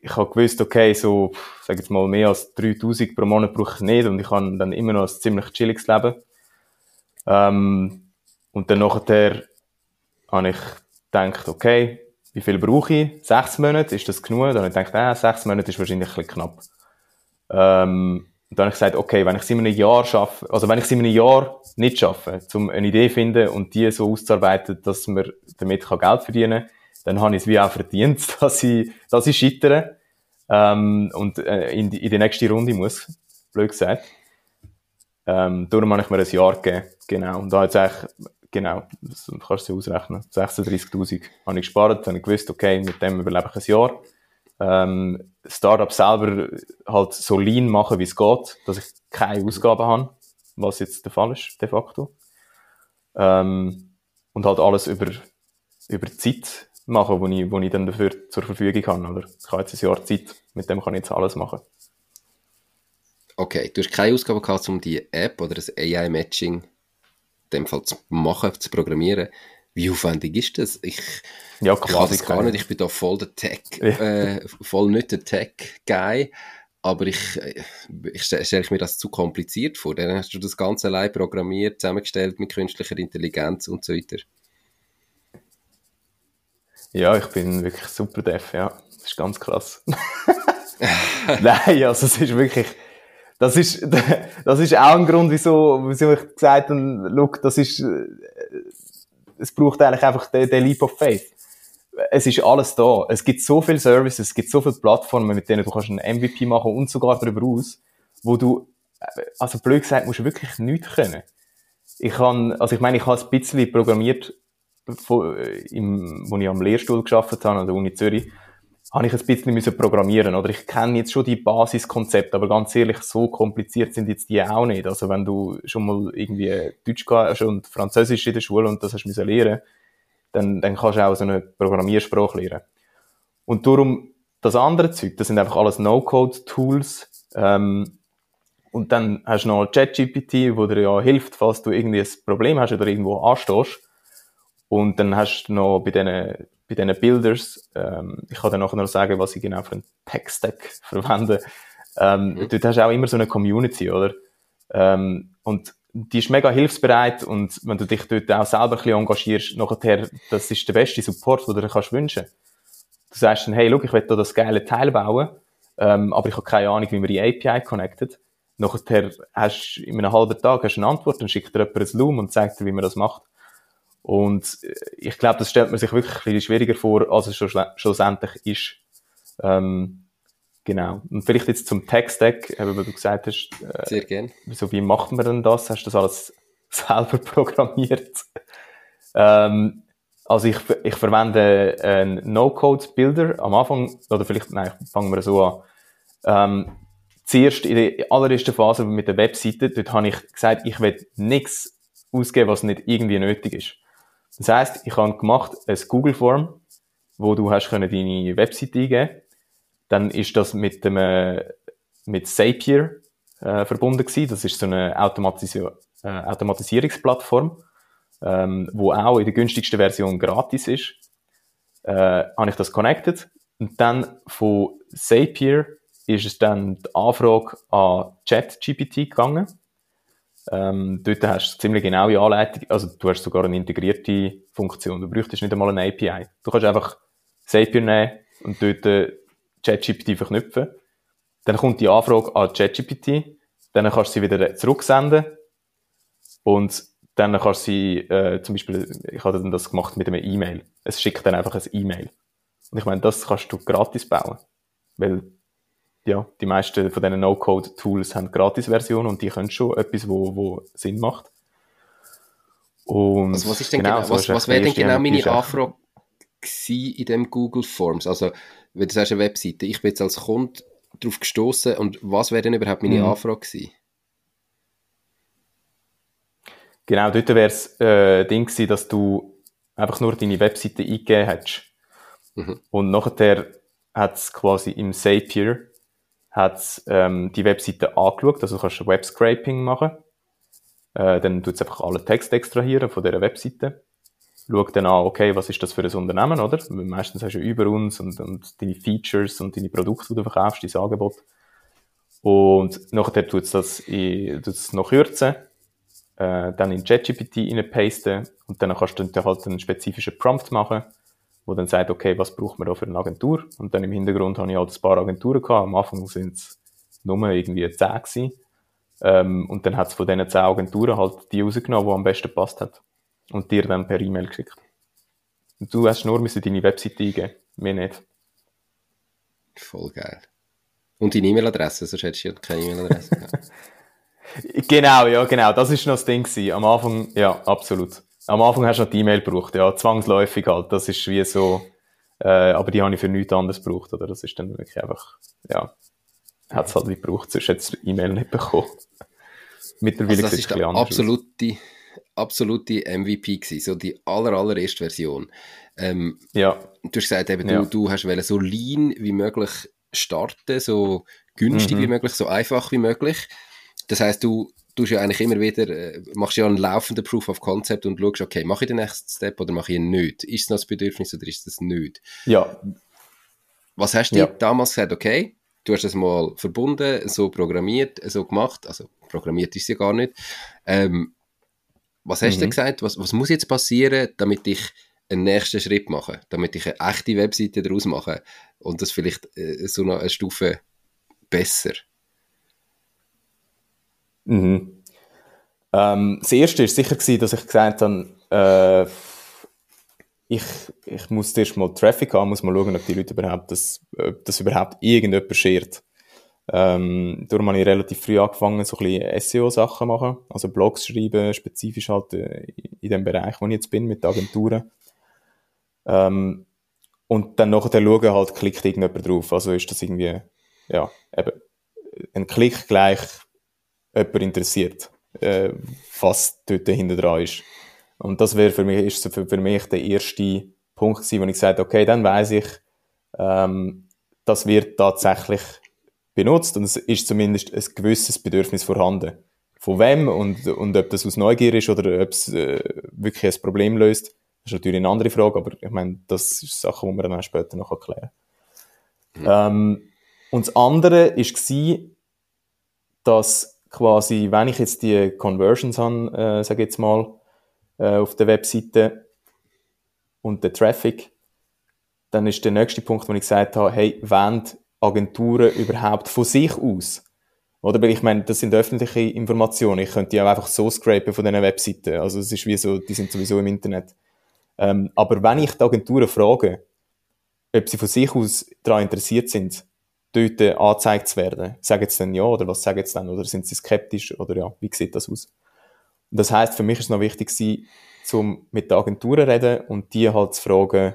Speaker 2: ich habe gewusst, okay, so, sag jetzt mal, mehr als 3000 pro Monat brauche ich nicht und ich habe dann immer noch ein ziemlich chilliges Leben. Ähm, und dann nachher habe ich gedacht, okay, wie viel brauche ich? Sechs Monate, ist das genug? Dann habe ich gedacht, äh, sechs Monate ist wahrscheinlich ein bisschen knapp. Ähm, Und dann habe ich gesagt, okay, wenn ich es in einem Jahr schaffe, also wenn ich es in einem Jahr nicht schaffe, um eine Idee zu finden und die so auszuarbeiten, dass man damit Geld verdienen kann, dann habe ich es wie auch verdient, dass ich, dass ich scheitere ähm, und äh, in, die, in die nächste Runde muss, blöd gesagt. Ähm, darum habe ich mir ein Jahr gegeben, genau. Und da jetzt eigentlich, genau, das kannst du ausrechnen, 36'000 habe ich gespart, dann habe ich gewusst, okay, mit dem überlebe ich ein Jahr. Ähm, Startup selber halt so lean machen, wie es geht, dass ich keine Ausgaben habe, was jetzt der Fall ist, de facto. Ähm, und halt alles über, über Zeit machen, wo ich, wo ich dann dafür zur Verfügung habe. Oder? Ich habe jetzt ein Jahr Zeit, mit dem kann ich jetzt alles machen.
Speaker 1: Okay, du hast keine Ausgabe gehabt, um die App oder das AI-Matching in dem Fall zu machen, zu programmieren. Wie aufwendig ist das? Ich, ja, quasi ich kann das gar nicht. Ich bin da voll der Tech, äh, voll nicht der Tech-Guy. Aber ich, äh, ich stelle mir das zu kompliziert vor. Dann hast du das Ganze allein programmiert, zusammengestellt mit künstlicher Intelligenz und so weiter.
Speaker 2: Ja, ich bin wirklich super deaf, ja. Das ist ganz krass. Nein, also es ist wirklich, das ist, das ist auch ein Grund, wieso, wieso ich gesagt habe, look, das ist, äh, es braucht eigentlich einfach den, den Leap of Faith. Es ist alles da. Es gibt so viele Services, es gibt so viele Plattformen, mit denen du kannst einen MVP machen und sogar darüber aus, wo du, äh, also blöd gesagt, musst du wirklich nichts können. Ich kann, also ich meine, ich habe ein bisschen programmiert, von, äh, im, wo ich am Lehrstuhl geschafft habe, an der Uni Zürich, habe ich ein bisschen müssen programmieren, oder? Ich kenne jetzt schon die Basiskonzepte, aber ganz ehrlich, so kompliziert sind jetzt die auch nicht. Also wenn du schon mal irgendwie Deutsch hast und Französisch in der Schule und das hast müssen lernen, dann, dann kannst du auch so eine Programmiersprache lernen. Und darum, das andere Zeug, das sind einfach alles No-Code-Tools, ähm, und dann hast du noch ChatGPT, wo dir ja hilft, falls du irgendwie ein Problem hast oder irgendwo anstehst. Und dann hast du noch bei diesen, bei diesen Builders, ähm, ich kann dann nachher noch sagen, was ich genau für einen Tech-Stack verwende. Ähm, mhm. Dort hast du auch immer so eine Community, oder? Ähm, und die ist mega hilfsbereit und wenn du dich dort auch selber ein bisschen engagierst, nachher, das ist der beste Support, den du dir kannst wünschen. Du sagst dann, hey, look, ich will da das geile Teil bauen, ähm, aber ich habe keine Ahnung, wie man die API connectet. Nachher hast du in einem halben Tag hast du eine Antwort, dann schickt dir jemand ein Loom und zeigt dir, wie man das macht. Und äh, ich glaube, das stellt man sich wirklich ein bisschen schwieriger vor, als es schlussendlich ist. Ähm, genau. Und vielleicht jetzt zum Tech-Stack, weil du gesagt hast,
Speaker 1: äh, Sehr gern.
Speaker 2: So, wie macht man denn das? Hast du das alles selber programmiert? ähm, also ich, ich verwende einen No-Code-Builder am Anfang, oder vielleicht, nein, fangen wir so an. Ähm, zuerst in der allerersten Phase mit der Webseite, dort habe ich gesagt, ich will nichts ausgeben, was nicht irgendwie nötig ist. Das heißt, ich habe gemacht ein Google Form, wo du hast können deine Website eingeben. Dann ist das mit dem äh, mit Zapier äh, verbunden gewesen. Das ist so eine Automatis äh, Automatisierungsplattform, ähm, wo auch in der günstigsten Version gratis ist. Äh, habe ich das connected und dann von Zapier ist es dann die Anfrage an ChatGPT gegangen ähm, dort hast du ziemlich genaue Anleitung, also du hast sogar eine integrierte Funktion. Du bräuchtest nicht einmal eine API. Du kannst einfach Zapier nehmen und dort äh, ChatGPT verknüpfen. Dann kommt die Anfrage an ChatGPT, dann kannst du sie wieder zurücksenden und dann kannst du sie, äh, zum Beispiel, ich dann das gemacht mit einem E-Mail. Es schickt dann einfach ein E-Mail. Und ich meine, das kannst du gratis bauen. Weil ja, die meisten von diesen No-Code-Tools haben Gratis-Versionen und die können schon etwas, wo, wo Sinn macht.
Speaker 1: Und also was ist denn genau, genau was, was wäre denn genau meine Anfrage in dem Google Forms? Also, wenn du sagst, eine Webseite, ich bin jetzt als Kunde darauf gestoßen und was wäre denn überhaupt meine mhm. Anfrage gewesen?
Speaker 2: Genau, dort wäre es äh, Ding gewesen, dass du einfach nur deine Webseite eingegeben hättest. Mhm. Und nachher hat es quasi im Zapier hat ähm, die Webseite angeschaut, also du kannst Webscraping machen. Äh, dann tut es einfach alle Text extrahieren von dieser Webseite. Schaut dann an, okay, was ist das für ein Unternehmen, oder? Meistens hast du über uns und, und deine Features und deine Produkte, die du verkaufst, dein Angebot. Und nachher tut es das in, tut's noch kürzen, äh, dann in ChatGPT reinpasten und dann kannst du dann halt einen spezifischen Prompt machen wo dann sagt, okay, was braucht man da für eine Agentur? Und dann im Hintergrund habe ich halt ein paar Agenturen gehabt. Am Anfang sind es nur irgendwie zehn gewesen. Ähm, und dann hat es von diesen zehn Agenturen halt die rausgenommen, die am besten gepasst hat. Und dir dann per E-Mail geschickt. Und du hast nur müssen deine Webseite eingeben, mehr nicht.
Speaker 1: Voll geil. Und deine E-Mail-Adresse, sonst hättest du ja keine E-Mail-Adresse
Speaker 2: Genau, ja, genau. Das ist noch das Ding gewesen. Am Anfang, ja, absolut. Am Anfang hast du noch die E-Mail gebraucht, ja, zwangsläufig halt. Das ist wie so, äh, aber die habe ich für nichts anderes gebraucht, oder? Das ist dann wirklich einfach, ja, hat es halt nicht gebraucht, sonst hätte die E-Mail nicht bekommen.
Speaker 1: Mittlerweile also das ist der absolute, absolute MVP gewesen, so die aller, allererste Version. Ähm, ja. Du hast gesagt, eben, du, ja. du hast so lean wie möglich starten, so günstig mhm. wie möglich, so einfach wie möglich. Das heißt, du tust ja eigentlich immer wieder, äh, machst ja einen laufenden Proof of Concept und schaust, okay, mache ich den nächsten Step oder mache ich ihn nicht? Ist es noch das Bedürfnis oder ist es nicht?
Speaker 2: Ja.
Speaker 1: Was hast du ja. damals gesagt, okay, du hast es mal verbunden, so programmiert, so gemacht, also programmiert ist es ja gar nicht. Ähm, was hast mhm. du gesagt? Was, was muss jetzt passieren, damit ich einen nächsten Schritt mache, damit ich eine echte Webseite daraus mache und das vielleicht äh, so noch eine Stufe besser?
Speaker 2: Mhm. Ähm, das erste war sicher, gewesen, dass ich gesagt habe, äh, ich, ich muss erst mal Traffic haben, muss mal schauen, ob die Leute überhaupt das, ob das überhaupt irgendjemand schert. Ähm, darum habe ich relativ früh angefangen, so ein bisschen SEO-Sachen machen, also Blogs schreiben, spezifisch halt äh, in dem Bereich, wo ich jetzt bin, mit Agenturen. Ähm, und dann nachher schauen, halt, klickt irgendjemand drauf. Also ist das irgendwie, ja, eben, ein Klick gleich jemand interessiert, äh, was dort hinter dran ist. Und das wäre für mich, ist für, für mich der erste Punkt gewesen, wo ich gesagt okay, dann weiß ich, ähm, das wird tatsächlich benutzt und es ist zumindest ein gewisses Bedürfnis vorhanden. Von wem und, und ob das aus Neugier ist oder ob es äh, wirklich ein Problem löst, das ist natürlich eine andere Frage, aber ich meine, das ist Sache, die wir dann später noch erklären mhm. ähm, Und das andere war, dass quasi, wenn ich jetzt die Conversions habe, äh, sage jetzt mal, äh, auf der Webseite und der Traffic, dann ist der nächste Punkt, wo ich gesagt habe, hey, wollen Agenturen überhaupt von sich aus? Oder? Weil ich meine, das sind öffentliche Informationen. Ich könnte die auch einfach so scrapen von diesen Webseiten. Also es ist wie so, die sind sowieso im Internet. Ähm, aber wenn ich die Agenturen frage, ob sie von sich aus daran interessiert sind, dort angezeigt zu werden. Sagen sie dann ja oder was sagen sie dann? Oder sind sie skeptisch oder ja, wie sieht das aus? Und das heißt, für mich ist es noch wichtig zum mit den Agenturen reden und die halt zu fragen,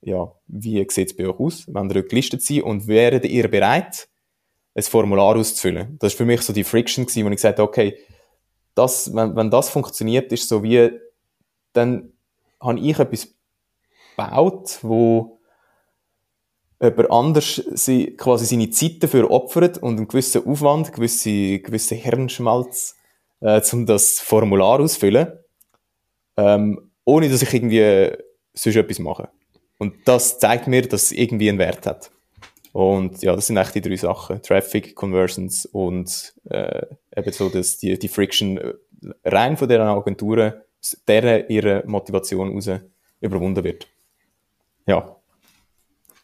Speaker 2: ja, wie sieht es bei euch aus, wenn ihr gelistet seid und wäret ihr bereit, ein Formular auszufüllen? Das ist für mich so die Friction gewesen, wo ich gesagt habe, okay, das, wenn, wenn das funktioniert, ist so wie, dann habe ich etwas gebaut, wo jemand anders sie, quasi seine Zeit dafür opfert und einen gewissen Aufwand, gewisse, gewissen Hirnschmalz, äh, um das Formular auszufüllen, ähm, ohne dass ich irgendwie sonst etwas mache. Und das zeigt mir, dass es irgendwie einen Wert hat. Und ja, das sind eigentlich die drei Sachen. Traffic, Conversions und äh, eben so, dass die, die Friction äh, rein von deren Agenturen, deren ihre Motivation raus überwunden wird. Ja.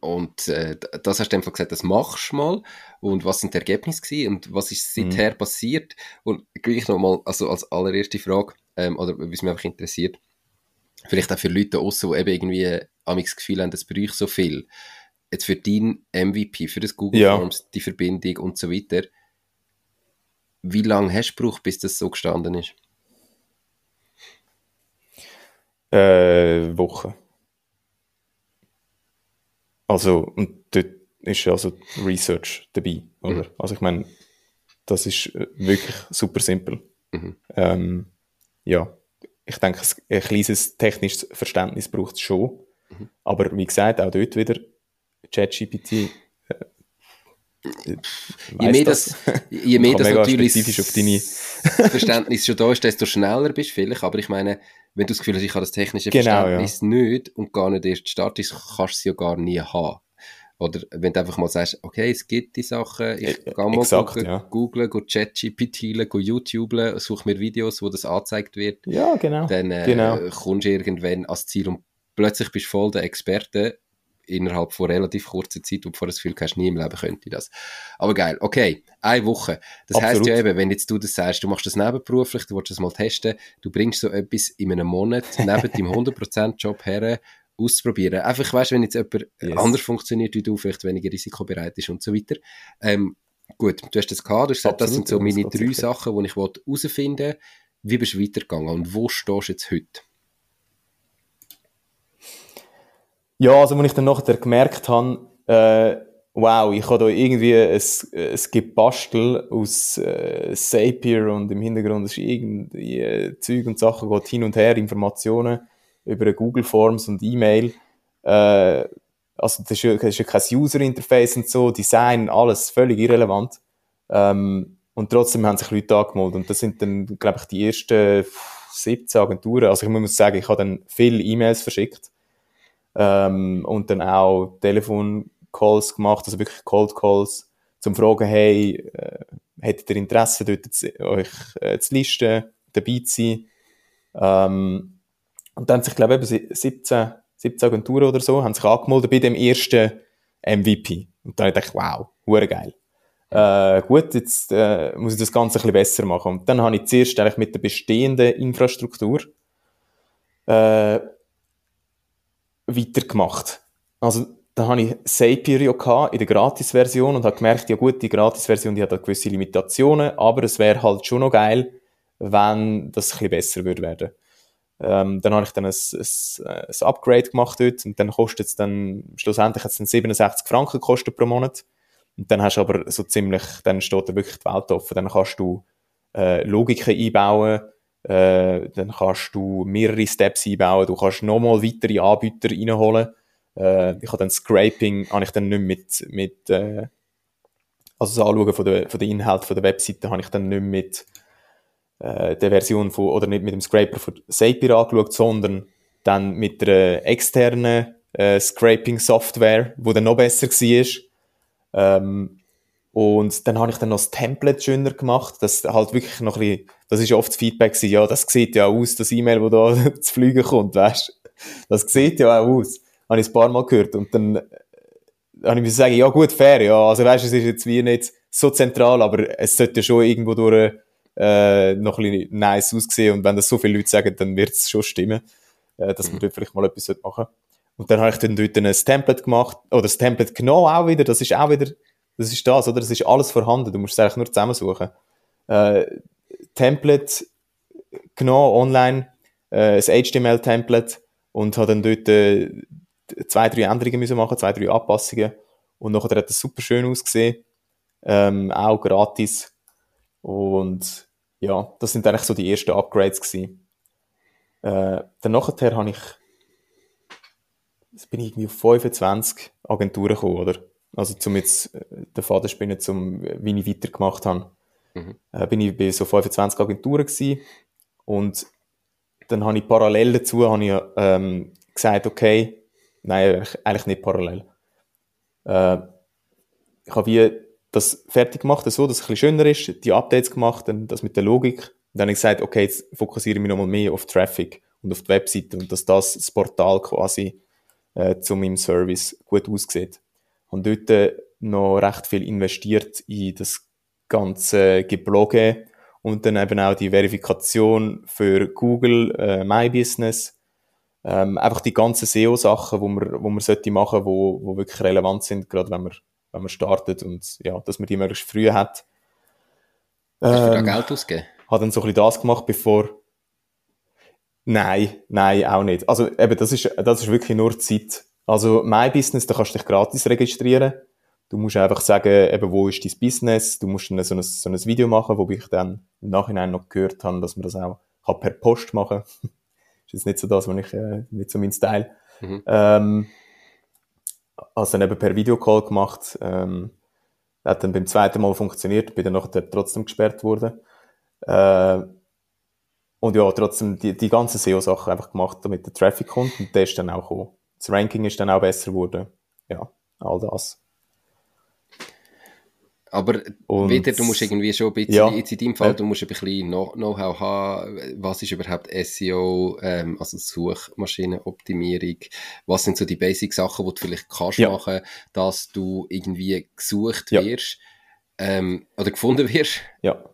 Speaker 1: Und äh, das hast du einfach gesagt, das machst du mal. Und was sind die Ergebnisse gewesen? Und was ist seither mhm. passiert? Und gleich nochmal, also als allererste Frage, ähm, oder es mich einfach interessiert, vielleicht auch für Leute außen, die eben irgendwie am das Gefühl haben, das bräuchte so viel. Jetzt für dein MVP, für das Google ja. Forms, die Verbindung und so weiter. Wie lange hast du gebraucht, bis das so gestanden ist?
Speaker 2: Äh, Wochen. Also, und dort ist also Research dabei, oder? Mhm. Also ich meine, das ist äh, wirklich super simpel. Mhm. Ähm, ja, ich denke, ein kleines technisches Verständnis braucht es schon. Mhm. Aber wie gesagt, auch dort wieder ChatGPT, äh,
Speaker 1: je mehr das, je mehr das natürlich
Speaker 2: auf deine
Speaker 1: Verständnis schon da ist, desto schneller bist du vielleicht. Aber ich meine, wenn du das Gefühl hast, ich habe das technische
Speaker 2: Genau,
Speaker 1: Verständnis nicht und gar nicht erst startest, kannst du es ja gar nie haben. Oder wenn du einfach mal sagst, okay, es gibt die Sachen, ich
Speaker 2: Äh,
Speaker 1: gehe mal
Speaker 2: exakt,
Speaker 1: gucken,
Speaker 2: ja.
Speaker 1: googlen, go ChatGPT, go YouTube, suche mir Videos, wo das angezeigt wird,
Speaker 2: Ja, genau.
Speaker 1: dann äh,
Speaker 2: Genau.
Speaker 1: kommst du irgendwann ans Ziel und plötzlich bist du voll der Experte innerhalb von relativ kurzer Zeit und vor das Gefühl hast, nie im Leben könnte ich das. Aber geil, okay, eine Woche. Das heisst
Speaker 2: Absolut.
Speaker 1: ja eben, wenn jetzt du das sagst, du machst das nebenberuflich, du willst das mal testen, du bringst so etwas in einem Monat neben deinem 100%-Job her, auszuprobieren. Einfach, weißt, wenn jetzt jemand
Speaker 2: Yes.
Speaker 1: anders funktioniert wie du, vielleicht weniger risikobereit ist und so weiter. Ähm, gut, du hast das gehabt, du hast gesagt, das sind so meine drei
Speaker 2: sicher.
Speaker 1: Sachen, die ich herausfinden will. Wie bist du weitergegangen und wo stehst du jetzt heute?
Speaker 2: Ja, also, als ich dann nachher gemerkt habe, äh, wow, ich habe da irgendwie ein, ein Gebastel aus äh, Zapier und im Hintergrund ist irgendwie äh, Zeug und Sachen, geht hin und her, Informationen über Google Forms und E-Mail. Äh, also, das ist, ja, das ist ja kein User-Interface und so, Design, alles völlig irrelevant. Ähm, und trotzdem haben sich Leute angemeldet. Und das sind dann, glaube ich, die ersten 17 Agenturen. Also, ich muss sagen, ich habe dann viele E-Mails verschickt ähm, und dann auch Telefoncalls gemacht, also wirklich Cold Calls, zum fragen, hey, äh, hättet ihr Interesse, dort euch äh, zu listen, dabei zu sein? Ähm, und dann sich, glaube ich, eben 17, 17 Agenturen oder so, haben sich angemeldet bei dem ersten MVP. Und dann habe ich wow, hure geil. Äh, gut, jetzt äh, muss ich das Ganze ein bisschen besser machen. Und dann habe ich zuerst eigentlich mit der bestehenden Infrastruktur äh, weitergemacht. Also, da habe ich ja gehabt in der Gratis-Version und habe gemerkt, ja gut, die Gratis-Version, hat halt gewisse Limitationen, aber es wäre halt schon noch geil, wenn das ein bisschen besser würde werden. Ähm, dann habe ich dann ein, ein, ein Upgrade gemacht dort und dann kostet es dann, schlussendlich hat es dann 67 Franken gekostet pro Monat. Und dann hast du aber so ziemlich, dann steht da wirklich die Welt offen. Dann kannst du äh, Logiken einbauen, äh, dann kannst du mehrere Steps einbauen, du kannst nochmal weitere Anbieter reinholen. Äh, ich habe dann Scraping, habe ich dann nicht mit, mit äh, also das Anschauen von der, von der Inhalt von der Webseite habe ich dann nicht mit äh, der Version von, oder nicht mit dem Scraper von Zapier angeschaut, sondern dann mit der externen äh, Scraping-Software, wo dann noch besser war. Ähm, und dann habe ich dann noch das Template schöner gemacht, das halt wirklich noch ein bisschen, das ist oft das Feedback gewesen, ja, das sieht ja aus, das E-Mail, wo da zu fliegen kommt, weißt Das sieht ja auch aus. Habe ich ein paar Mal gehört. Und dann äh, habe ich mir sagen, ja gut, fair, ja, also weißt, es ist jetzt wie nicht so zentral, aber es sollte schon irgendwo durch äh, noch ein bisschen nice aussehen und wenn das so viele Leute sagen, dann wird es schon stimmen, äh, dass man dort vielleicht mal etwas machen sollte. Und dann habe ich dann dort ein Template gemacht, oder das Template genommen auch wieder, das ist auch wieder, das ist das, oder? Das ist alles vorhanden, du musst es eigentlich nur zusammensuchen. Äh, Template genommen, online, äh, ein HTML-Template und habe dann dort äh, zwei, drei Änderungen müssen machen, zwei, drei Anpassungen und nachher hat das super schön ausgesehen, ähm, auch gratis und ja, das sind eigentlich so die ersten Upgrades gewesen. Äh, dann nachher habe ich bin ich irgendwie auf 25 Agenturen gekommen, oder? Also zum jetzt äh, den Faden spinnen, zum, wie ich weitergemacht habe.
Speaker 1: Mhm.
Speaker 2: Äh, bin ich bei so 25 Agenturen gewesen und dann habe ich parallel dazu habe ich, ähm, gesagt, okay, nein, eigentlich- eigentlich nicht parallel. Äh, ich habe wie das fertig gemacht, so, dass es ein bisschen schöner ist, die Updates gemacht, dann das mit der Logik. Und dann habe ich gesagt, okay, jetzt fokussiere ich mich nochmal mehr auf Traffic und auf die Webseite und dass das, das Portal quasi äh, zu meinem Service gut aussieht. Und dort äh, noch recht viel investiert in das ganze Geblogge und dann eben auch die Verifikation für Google, äh, My Business. Ähm, einfach die ganzen SEO-Sachen, wo man, wo man sollte machen, wo, wo wirklich relevant sind, gerade wenn man, wenn man startet und ja, dass man die möglichst früh hat.
Speaker 1: Hast du da
Speaker 2: Ähm,
Speaker 1: Geld ausgegeben?
Speaker 2: habe dann so ein bisschen das gemacht, bevor. Nein, nein, auch nicht. Also eben, das ist, das ist wirklich nur Zeit. Also My Business, da kannst du dich gratis registrieren. Du musst einfach sagen, eben, wo ist dein Business? Du musst dann so ein, so ein Video machen, wo ich dann im Nachhinein noch gehört habe, dass man das auch kann per Post machen kann. ist jetzt nicht so das, was ich, äh, nicht so mein Style.
Speaker 1: Mhm.
Speaker 2: Ähm, also dann eben per Videocall gemacht. Ähm, Hat dann beim zweiten Mal funktioniert, bin dann nachher trotzdem gesperrt worden. Äh, und ja, trotzdem die, die ganzen SEO-Sachen einfach gemacht, damit der Traffic kommt und der ist dann auch gekommen. Das Ranking ist dann auch besser geworden. Ja, all das.
Speaker 1: Aber und, wieder, du musst irgendwie schon ein bisschen, ja, jetzt in deinem Fall, du musst ein bisschen Know-how haben, was ist überhaupt SEO, ähm, also Suchmaschinenoptimierung, was sind so die Basic-Sachen, die du vielleicht kannst ja. machen, dass du irgendwie gesucht ja. wirst ähm, oder gefunden wirst.
Speaker 2: Ja.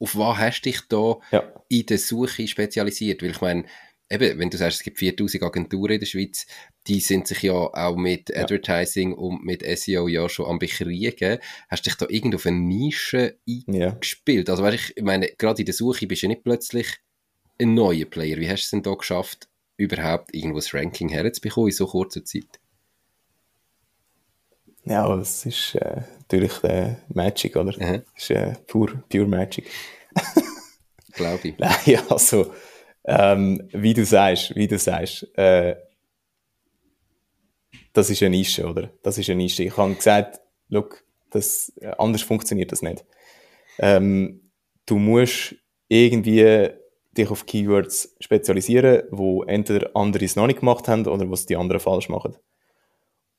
Speaker 1: Auf was hast du dich da in der Suche spezialisiert? Weil ich meine, eben, wenn du sagst, es gibt 4000 Agenturen in der Schweiz, die sind sich ja auch mit ja. Advertising und mit SEO ja schon am bekriegen. Hast du dich da irgendwo auf eine Nische eingespielt? Ja. Also, weißt, ich meine, gerade in der Suche bist du nicht plötzlich ein neuer Player. Wie hast du es denn da geschafft, überhaupt irgendwo das Ranking herzubekommen in so kurzer Zeit?
Speaker 2: Ja, das ist äh, natürlich äh, Magic, oder? Das ist äh, pure, pure Magic.
Speaker 1: Glaube ich.
Speaker 2: Nein, also, ähm, wie du sagst, wie du sagst, äh, das ist eine Nische, oder? Das ist eine Nische. Ich habe gesagt, look, das, äh, anders funktioniert das nicht. Ähm, du musst irgendwie dich auf Keywords spezialisieren, wo entweder andere es noch nicht gemacht haben oder was die anderen falsch machen.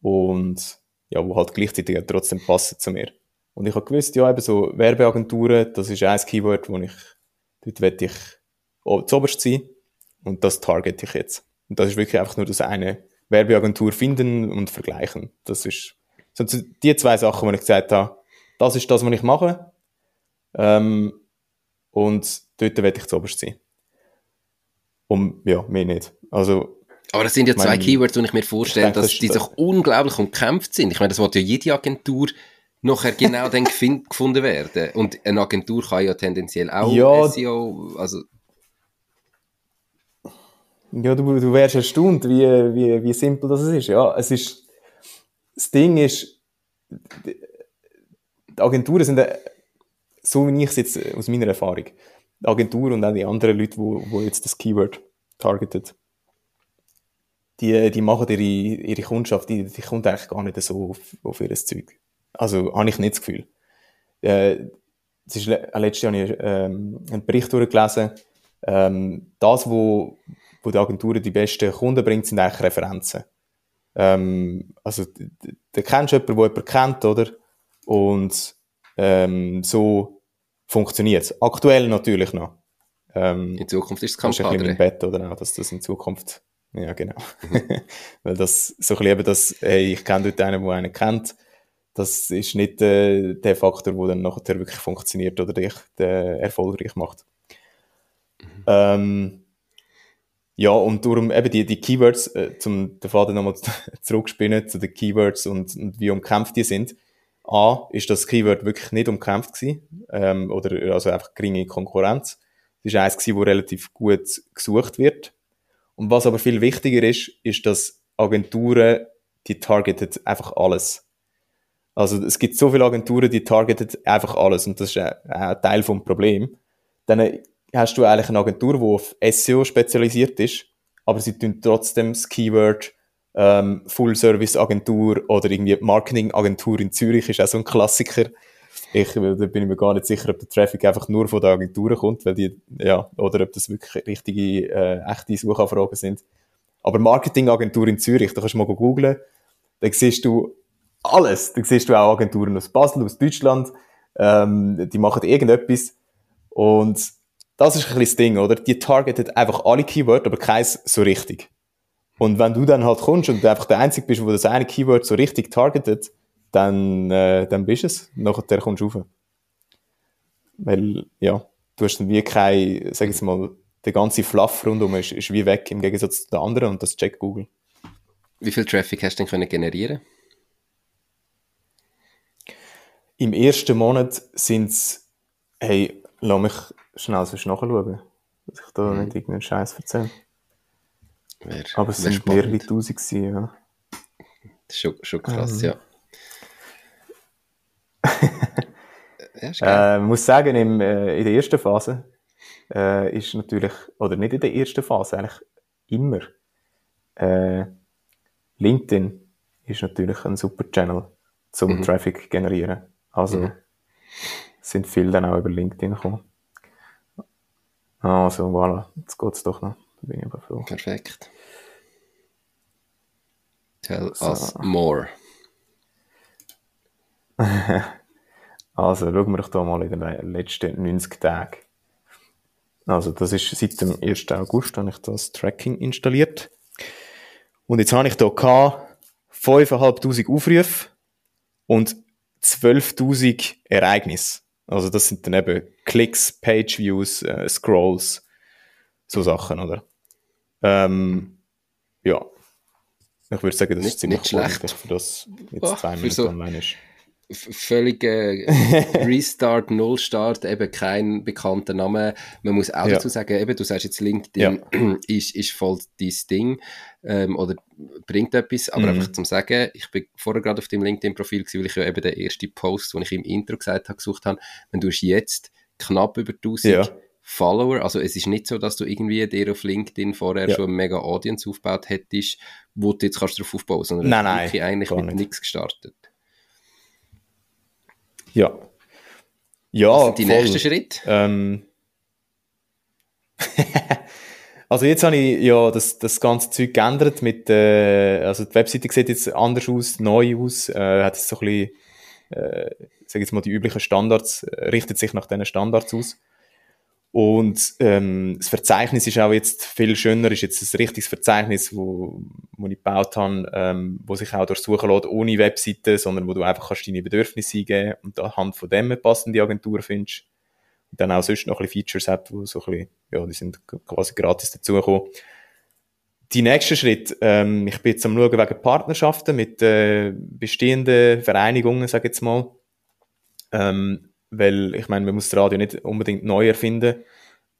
Speaker 2: Und ja, wo halt gleichzeitig trotzdem passen zu mir. Und ich habe gewusst, ja, eben so Werbeagenturen, das ist ein Keyword, wo ich, dort werde ich zuoberst sein und das target ich jetzt. Und das ist wirklich einfach nur das eine Werbeagentur finden und vergleichen. Das ist so die zwei Sachen, wo ich gesagt habe, das ist das, was ich mache. Ähm, und dort werde ich zuoberst sein. Um, ja, mehr nicht. Also,
Speaker 1: aber das sind ja zwei mein, Keywords, die ich mir vorstelle, ich denke, dass das die sich unglaublich umkämpft sind. Ich meine, das wird ja jede Agentur nachher genau dann gefunden werden. Und eine Agentur kann ja tendenziell auch ja, SEO, also
Speaker 2: ja, du, du wärst erstaunt, wie, wie, wie simpel das ist. Ja, es ist, das Ding ist, die Agenturen sind, so wie ich es jetzt aus meiner Erfahrung, die Agentur und auch die anderen Leute, wo, wo jetzt das Keyword targetet, die, die machen ihre, ihre Kundschaft, die, die kommt eigentlich gar nicht so auf, auf ihr Zeug. Also, habe ich nicht das Gefühl. Äh, es ist, letztes Jahr habe ich ähm, einen Bericht durchgelesen, ähm, das, wo, wo die Agenturen die besten Kunden bringt, sind eigentlich Referenzen. Ähm, also, da kennst du jemanden, der jemanden kennt, oder? Und ähm, so funktioniert es. Aktuell natürlich noch.
Speaker 1: Ähm, in Zukunft ist es kein
Speaker 2: ein bisschen im Bett, oder auch, dass das in Zukunft, ja genau. Mhm. Weil das, so ein bisschen eben das, hey, ich kenne dort einen, der einen kennt, das ist nicht äh, der Faktor, der dann nachher wirklich funktioniert oder dich äh, erfolgreich macht. Mhm. Ähm, ja, und darum eben die, die Keywords, äh, zum den Faden nochmal zurückspinnen zu den Keywords und, und wie umkämpft die sind. A, ist das Keyword wirklich nicht umkämpft gewesen, ähm, oder also einfach geringe Konkurrenz. Das ist eins gewesen, wo relativ gut gesucht wird. Und was aber viel wichtiger ist, ist, dass Agenturen, die targetet einfach alles. Also es gibt so viele Agenturen, die targetet einfach alles und das ist ein, ein Teil vom Problem. Dann hast du eigentlich eine Agentur, die auf SEO spezialisiert ist, aber sie tun trotzdem das Keyword ähm, Full-Service-Agentur oder irgendwie Marketing-Agentur in Zürich ist auch so ein Klassiker. Ich, da bin ich mir gar nicht sicher, ob der Traffic einfach nur von der Agentur kommt, weil die, ja, oder ob das wirklich richtige, äh, echte Suchanfragen sind. Aber Marketing-Agentur in Zürich, da kannst du mal googlen, da siehst du alles. Da siehst du auch Agenturen aus Basel, aus Deutschland, ähm, die machen irgendetwas und das ist ein bisschen das Ding, oder? Die targetet einfach alle Keywords, aber keins so richtig. Und wenn du dann halt kommst und du einfach der Einzige bist, wo das eine Keyword so richtig targetet, dann, äh, dann bist du es. Nachher kommst du rauf. Weil, ja, du hast dann wie kein, sag ich mal, der ganze Fluff rundum ist, ist wie weg im Gegensatz zu den anderen und das checkt Google.
Speaker 1: Wie viel Traffic hast du denn können generieren?
Speaker 2: Im ersten Monat sind es, hey, lass mich schnell sonst nachschauen, dass ich da mhm. nicht irgendeinen Scheiß erzähle. Wär, Aber es sind spannend. mehrere Tausend gewesen, ja.
Speaker 1: Das ist schon, schon krass, ähm. ja.
Speaker 2: ja äh, muss sagen, im, äh, in der ersten Phase äh, ist natürlich, oder nicht in der ersten Phase, eigentlich immer, äh, LinkedIn ist natürlich ein super Channel zum mhm. Traffic generieren. Also mhm. Sind viele dann auch über LinkedIn gekommen. Also voilà, jetzt geht's doch noch. Da bin ich aber froh.
Speaker 1: Perfekt. Tell so. us more.
Speaker 2: also schauen wir doch da mal in den letzten 90 Tagen. Also das ist seit dem 1. August habe ich das Tracking installiert. Und jetzt habe ich hier 5'500 Aufrufe und 12.000 Ereignisse. Also das sind dann eben Klicks, Page-Views, äh, Scrolls, so Sachen, oder? Ähm, ja. Ich würde sagen, das
Speaker 1: nicht,
Speaker 2: ist ziemlich
Speaker 1: nicht schlecht
Speaker 2: für das jetzt oh, zwei Minuten
Speaker 1: so,
Speaker 2: online ist
Speaker 1: völlige Restart, Nullstart, eben kein bekannter Name. Man muss auch ja. dazu sagen, eben, du sagst jetzt LinkedIn ja. ist, ist voll dein Ding ähm, oder bringt etwas, aber mhm. einfach zum Sagen, ich bin vorher gerade auf dem LinkedIn-Profil weil ich ja eben den ersten Post, den ich im Intro gesagt habe, gesucht habe, wenn du jetzt knapp über 1000 ja. Follower, also es ist nicht so, dass du irgendwie dir auf LinkedIn vorher schon eine mega Audience aufgebaut hättest, wo du jetzt kannst darauf aufbauen, sondern
Speaker 2: nein, nein,
Speaker 1: eigentlich mit nichts gestartet.
Speaker 2: Ja. Ja,
Speaker 1: Was sind die voll. nächsten Schritte?
Speaker 2: Ähm. also jetzt habe ich ja das, das ganze Zeug geändert mit, äh, also die Webseite sieht jetzt anders aus, neu aus, äh, hat jetzt so ein bisschen, äh, sag jetzt mal die üblichen Standards, äh, richtet sich nach diesen Standards aus. Und ähm, das Verzeichnis ist auch jetzt viel schöner, ist jetzt ein richtiges Verzeichnis, wo, wo ich gebaut habe, ähm, wo sich auch durchsuchen lässt, ohne Webseite, sondern wo du einfach kannst deine Bedürfnisse eingeben und anhand von dem eine passende Agentur findest. Und dann auch sonst noch ein bisschen Features hat, wo so ein bisschen, ja, die sind quasi gratis dazugekommen. Die nächste Schritt, ähm, ich bin jetzt am schauen wegen Partnerschaften mit äh, bestehenden Vereinigungen, sage ich jetzt mal. Ähm, weil ich meine, man muss das Radio nicht unbedingt neu erfinden.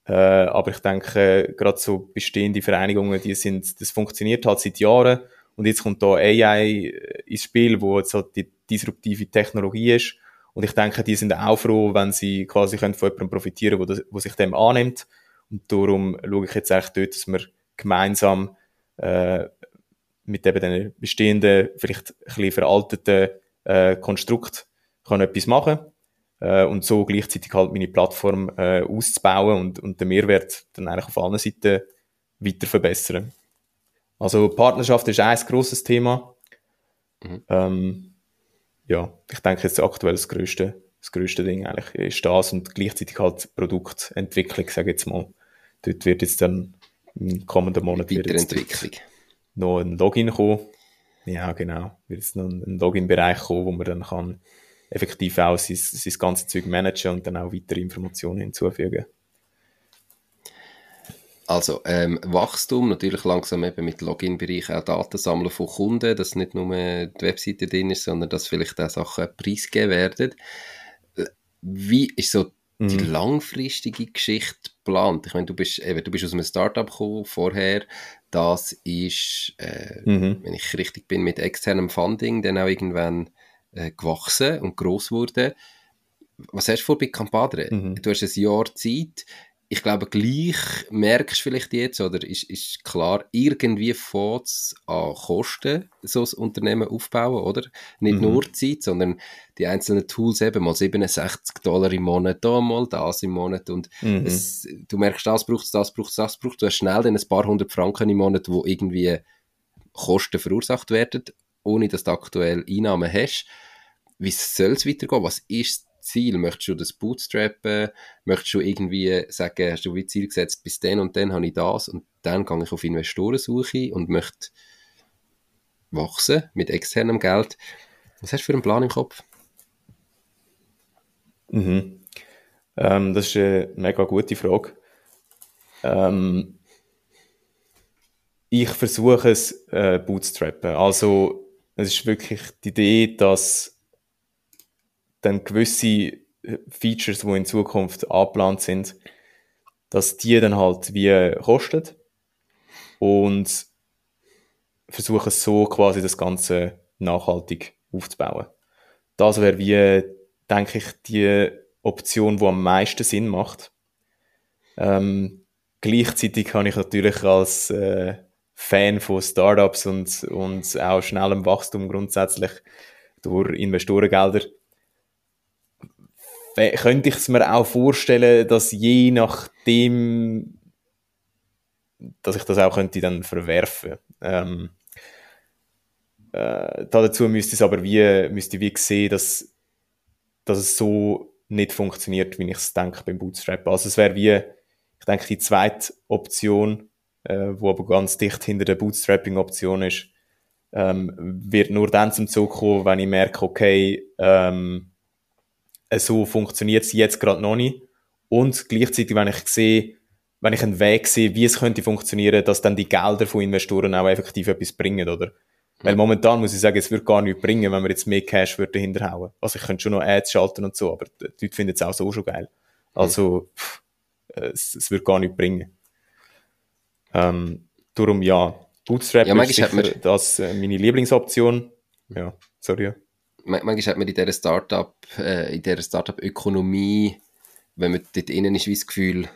Speaker 2: Äh, aber ich denke, gerade so bestehende Vereinigungen, die sind, das funktioniert halt seit Jahren. Und jetzt kommt da AI ins Spiel, wo jetzt halt die disruptive Technologie ist. Und ich denke, die sind auch froh, wenn sie quasi können von jemandem profitieren können, wo, wo sich dem annimmt. Und darum schaue ich jetzt eigentlich dort, dass wir gemeinsam äh, mit eben den bestehenden, vielleicht ein bisschen veralteten äh, Konstrukt kann etwas machen äh, und so gleichzeitig halt meine Plattform äh, auszubauen und, und den Mehrwert dann eigentlich auf allen Seiten weiter verbessern. Also Partnerschaft ist ein grosses Thema. Mhm. Ähm, ja, ich denke jetzt aktuell das größte, das größte Ding eigentlich ist das und gleichzeitig halt Produktentwicklung, sage ich jetzt mal. Dort wird jetzt dann im kommenden Monat
Speaker 1: Weiterentwicklung.
Speaker 2: noch ein Login kommen. Ja, genau. Wird jetzt noch ein Login-Bereich kommen, wo man dann kann effektiv auch sein, sein ganzes Zeug managen und dann auch weitere Informationen hinzufügen.
Speaker 1: Also ähm, Wachstum, natürlich langsam eben mit Login-Bereich auch Daten sammeln von Kunden, dass nicht nur die Webseite drin ist, sondern dass vielleicht auch Sachen preisgegeben werden. Wie ist so die mhm. langfristige Geschichte geplant? Ich meine, du bist, eben, du bist aus einem Startup gekommen vorher. Das ist, äh, mhm. wenn ich richtig bin, mit externem Funding dann auch irgendwann äh, gewachsen und groß wurde. Was hast du vor bei Campadre? Mhm. Du hast ein Jahr Zeit. Ich glaube, gleich merkst du vielleicht jetzt, oder ist, ist klar, irgendwie fängt es an Kosten, so ein Unternehmen aufbauen, oder? Nicht mhm. nur Zeit, sondern die einzelnen Tools eben, mal 67 Dollar im Monat, da mal das im Monat und mhm. es, du merkst, das braucht das braucht das braucht Du hast schnell dann ein paar hundert Franken im Monat, wo irgendwie Kosten verursacht werden ohne dass du aktuell Einnahmen hast. Wie soll es weitergehen? Was ist das Ziel? Möchtest du das bootstrappen? Möchtest du irgendwie sagen, hast du wie Ziel gesetzt, bis dann und dann habe ich das und dann gehe ich auf Investorensuche und möchte wachsen mit externem Geld. Was hast du für einen Plan im Kopf?
Speaker 2: Mhm. Ähm, das ist eine mega gute Frage. Ähm, ich versuche es äh, bootstrappen. Also es ist wirklich die Idee, dass dann gewisse äh, Features, die in Zukunft angeplant sind, dass die dann halt wie kosten und versuchen so quasi das Ganze nachhaltig aufzubauen. Das wäre wie, denke ich, die Option, die am meisten Sinn macht. Ähm, gleichzeitig kann ich natürlich als äh, Fan von Startups und, und auch schnellem Wachstum grundsätzlich durch Investorengelder könnte ich es mir auch vorstellen, dass je nachdem, dass ich das auch könnte dann verwerfen. Ähm, äh, dazu müsste es aber wie, müsste wie sehen, dass, dass es so nicht funktioniert, wie ich es denke beim Bootstrap. Also es wäre wie, ich denke, die zweite Option, äh, wo aber ganz dicht hinter der Bootstrapping-Option ist, ähm, wird nur dann zum Zug kommen, wenn ich merke, okay, ähm, so funktioniert es jetzt gerade noch nicht. Und gleichzeitig, wenn ich sehe, wenn ich einen Weg sehe, wie es könnte funktionieren, dass dann die Gelder von Investoren auch effektiv etwas bringen, oder? Weil momentan muss ich sagen, es wird gar nichts bringen, wenn wir jetzt mehr Cash würde hinterhauen. Also ich könnte schon noch Ads schalten und so, aber die Leute finden es auch so schon geil. Also, pff, es, es wird gar nichts bringen. Ähm, darum ja, Bootstrap
Speaker 1: Ja,
Speaker 2: ist sicher das äh, meine Lieblingsoption. Ja, sorry.
Speaker 1: Man- Manchmal hat man in dieser Startup, äh, in dieser Startup-Ökonomie, wenn man dort innen ist, wie das Gefühl,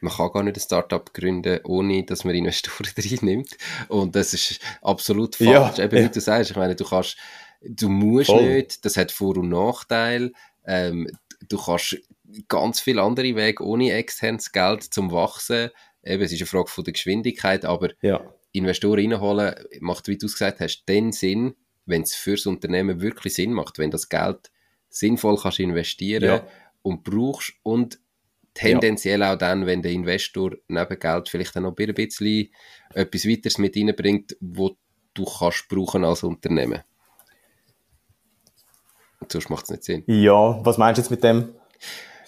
Speaker 1: man kann gar nicht ein Startup gründen, ohne dass man Investoren reinnimmt. Und das ist absolut
Speaker 2: Ja,
Speaker 1: falsch. Eben,
Speaker 2: ja.
Speaker 1: wie du sagst, ich meine, du kannst, du musst
Speaker 2: Voll.
Speaker 1: nicht, das hat Vor- und Nachteile. Ähm, du kannst ganz viele andere Wege ohne externes Geld zum Wachsen. Eben, es ist eine Frage von der Geschwindigkeit, aber
Speaker 2: Ja,
Speaker 1: Investoren reinholen macht, wie du es gesagt hast, den Sinn, wenn es fürs Unternehmen wirklich Sinn macht, wenn das Geld sinnvoll kannst investieren
Speaker 2: Ja.
Speaker 1: und brauchst und tendenziell auch dann, wenn der Investor neben Geld vielleicht dann noch ein bisschen etwas weiteres mit reinbringt, wo du kannst brauchen als Unternehmen. Und sonst macht es nicht Sinn.
Speaker 2: ja, was meinst du jetzt mit dem?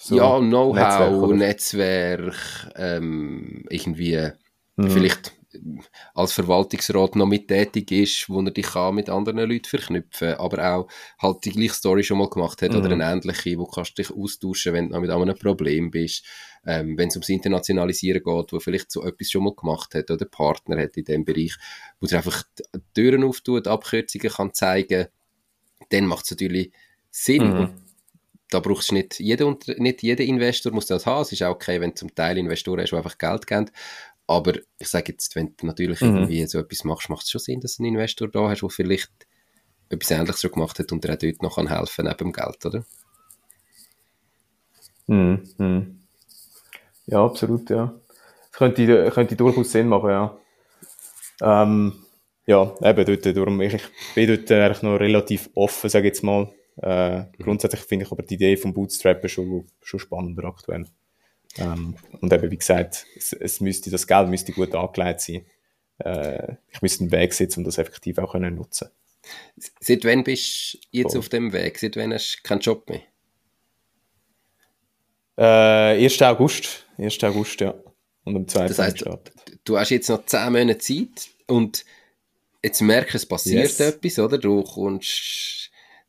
Speaker 2: So,
Speaker 1: ja,
Speaker 2: Netzwerk,
Speaker 1: Know-how,
Speaker 2: oder?
Speaker 1: Netzwerk, ähm, irgendwie
Speaker 2: Mhm.
Speaker 1: vielleicht als Verwaltungsrat noch mit tätig ist, wo er dich kann mit anderen Leuten verknüpfen aber auch halt die gleiche Story schon mal gemacht hat oder
Speaker 2: Mhm.
Speaker 1: eine ähnliche, wo kannst du dich austauschen, wenn du mit einem Problem bist, ähm, wenn es ums Internationalisieren geht, wo vielleicht so etwas schon mal gemacht hat oder Partner hat in dem Bereich, wo dir einfach die Türen auftut, Abkürzungen kann zeigen, dann macht es natürlich Sinn.
Speaker 2: Mhm.
Speaker 1: Und da brauchst du nicht jeder, Unter- nicht jeder Investor muss das haben. Es ist auch okay, wenn du zum Teil Investoren hast, die einfach Geld geben. Aber ich sage jetzt, wenn du natürlich
Speaker 2: Mhm.
Speaker 1: irgendwie so etwas machst, macht es schon Sinn, dass du einen Investor da hast, der vielleicht etwas Ähnliches schon gemacht hat und dir auch dort noch kann helfen neben dem Geld, oder?
Speaker 2: Mhm. Mhm. Ja, absolut, ja. Das könnte, könnte durchaus Sinn machen, ja. Ähm, ja, eben dort, darum, ich, ich bin dort eigentlich noch relativ offen, sage ich jetzt mal. Äh, grundsätzlich finde ich aber die Idee vom Bootstrappen schon, schon spannender aktuell. Ähm, und eben, wie gesagt, es, es müsste, das Geld müsste gut angelegt sein. Äh, ich müsste einen Weg setzen, um das effektiv auch können nutzen.
Speaker 1: Seit wann bist du jetzt
Speaker 2: Voll.
Speaker 1: auf dem Weg? Seit wann hast du keinen Job mehr?
Speaker 2: Äh, 1. August, 1. August, ja. Und am 2.
Speaker 1: Das
Speaker 2: gestartet.
Speaker 1: du hast jetzt noch 10 Monate Zeit und jetzt merkst du, es passiert
Speaker 2: Yes.
Speaker 1: etwas, oder? Du kommst,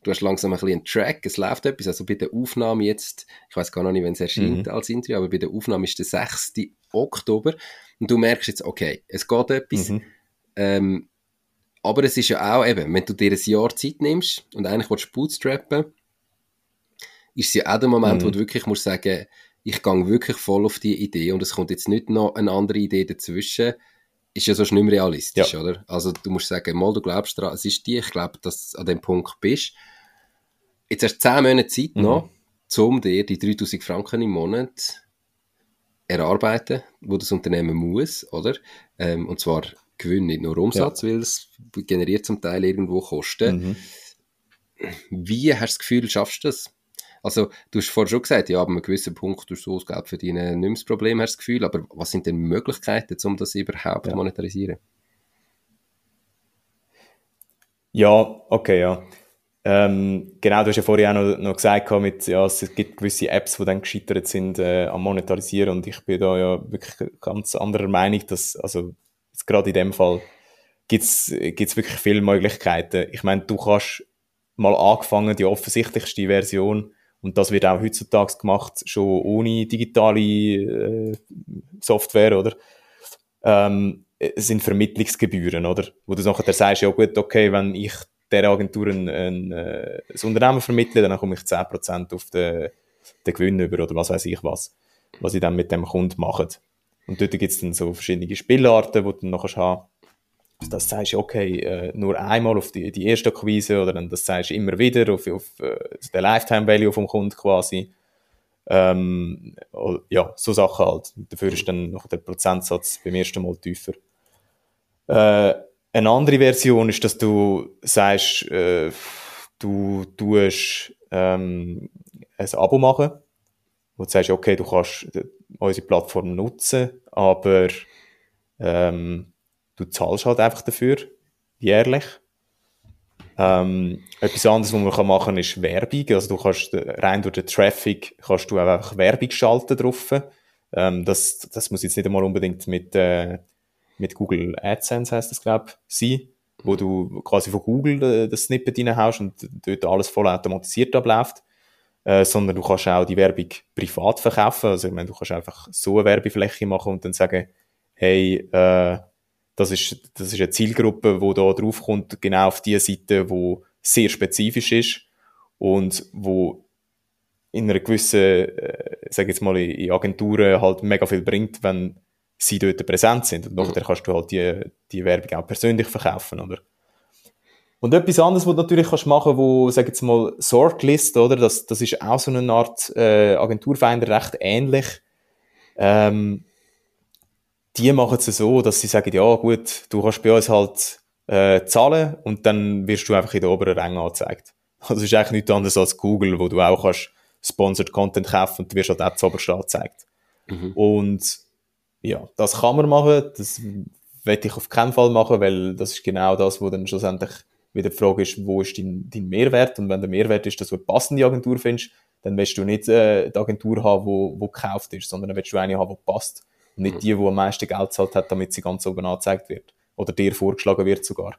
Speaker 1: du hast langsam ein bisschen einen Track, es läuft etwas. Also bei der Aufnahme jetzt, ich weiß gar noch nicht, wenn es erscheint
Speaker 2: Mhm.
Speaker 1: als Interview, aber bei der Aufnahme ist der 6. Oktober und du merkst jetzt, okay, es geht etwas.
Speaker 2: Mhm.
Speaker 1: Ähm, aber es ist ja auch eben, wenn du dir ein Jahr Zeit nimmst und eigentlich willst du bootstrappen, ist es ja auch der Moment,
Speaker 2: Mhm.
Speaker 1: wo du wirklich musst sagen, ich gehe wirklich voll auf die Idee und es kommt jetzt nicht noch eine andere Idee dazwischen, ist ja sonst nicht mehr realistisch,
Speaker 2: Ja.
Speaker 1: oder? Also du musst sagen, mal, du glaubst daran, es ist die, ich glaube, dass du an dem Punkt bist. Jetzt hast du 10 Monate Zeit
Speaker 2: Mhm.
Speaker 1: noch, um dir die 3000 Franken im Monat erarbeiten, wo das Unternehmen muss, oder? Ähm, und zwar Gewinn, nicht nur Umsatz, weil es generiert zum Teil irgendwo Kosten.
Speaker 2: Mhm.
Speaker 1: Wie hast du das Gefühl, schaffst du das? Also, du hast vorhin schon gesagt, ja, ab einem gewissen Punkt durch so das Geld verdienen nicht mehr das Problem, hast du das Gefühl, aber was sind denn Möglichkeiten, um das überhaupt
Speaker 2: Ja.
Speaker 1: zu monetarisieren?
Speaker 2: Ja, okay, ja. Ähm, genau, du hast ja vorhin auch noch, noch gesagt, mit, ja, es gibt gewisse Apps, die dann gescheitert sind äh, am Monetarisieren und ich bin da ja wirklich ganz anderer Meinung, dass, also gerade in dem Fall gibt's gibt's wirklich viele Möglichkeiten. Ich meine, du kannst mal angefangen, die offensichtlichste Version, und das wird auch heutzutage gemacht, schon ohne digitale äh, Software, oder? ähm, es sind Vermittlungsgebühren, oder? Wo du nachher sagst, ja gut, okay, wenn ich der Agentur ein, ein, äh, ein Unternehmen vermittle, dann komme ich 10% auf den, den Gewinn über oder was weiß ich was, was ich dann mit dem Kunden mache. Und dort gibt es dann so verschiedene Spielarten, die du dann nachher haben. Also das sagst du, okay, äh, nur einmal auf die, die erste Akquise oder dann das sagst du immer wieder auf, auf äh, den Lifetime Value vom Kunden quasi. Ähm, ja, so Sachen halt. Dafür ist dann noch der Prozentsatz beim ersten Mal tiefer. Äh, eine andere Version ist, dass du sagst, äh, du tust ähm, ein Abo machen, wo du sagst, okay, du kannst unsere Plattform nutzen, aber ähm, du zahlst halt einfach dafür, jährlich. Ähm, etwas anderes, was man machen kann, ist Werbung. Also du kannst rein durch den Traffic kannst du einfach Werbung schalten drauf. Ähm, das, das muss jetzt nicht einmal unbedingt mit, äh, mit Google AdSense heißt das, glaube ich, sein, wo du quasi von Google äh, das Snippet reinhaust und dort alles voll automatisiert abläuft. Äh, sondern du kannst auch die Werbung privat verkaufen. Also ich meine, du kannst einfach so eine Werbefläche machen und dann sagen, hey, äh, das ist, das ist eine Zielgruppe, wo da draufkommt, genau auf die Seite, wo sehr spezifisch ist und wo in einer gewissen, äh, sag jetzt mal, in Agenturen halt mega viel bringt, wenn sie dort präsent sind. Und nachher kannst du halt die, die Werbung auch persönlich verkaufen, oder? Und etwas anderes, was du natürlich kannst machen, wo, sag jetzt mal, Sortlist, oder? Das, das ist auch so eine Art äh, Agenturfinder recht ähnlich. Ähm, die machen es so, dass sie sagen, ja gut, du kannst bei uns halt äh, zahlen und dann wirst du einfach in den oberen Rängen angezeigt. Also es ist eigentlich nichts anderes als Google, wo du auch kannst Sponsored Content kaufen und du wirst halt auch zuoberst angezeigt. Mhm. Und ja, das kann man machen, das werde ich auf keinen Fall machen, weil das ist genau das, wo dann schlussendlich wieder die Frage ist, wo ist dein, dein Mehrwert? Und wenn der Mehrwert ist, dass du eine passende Agentur findest, dann willst du nicht äh, die Agentur haben, wo, wo gekauft ist, sondern dann willst du eine haben, die passt. Und nicht mhm. die, die am meisten Geld zahlt hat, damit sie ganz oben angezeigt wird. Oder dir vorgeschlagen wird sogar.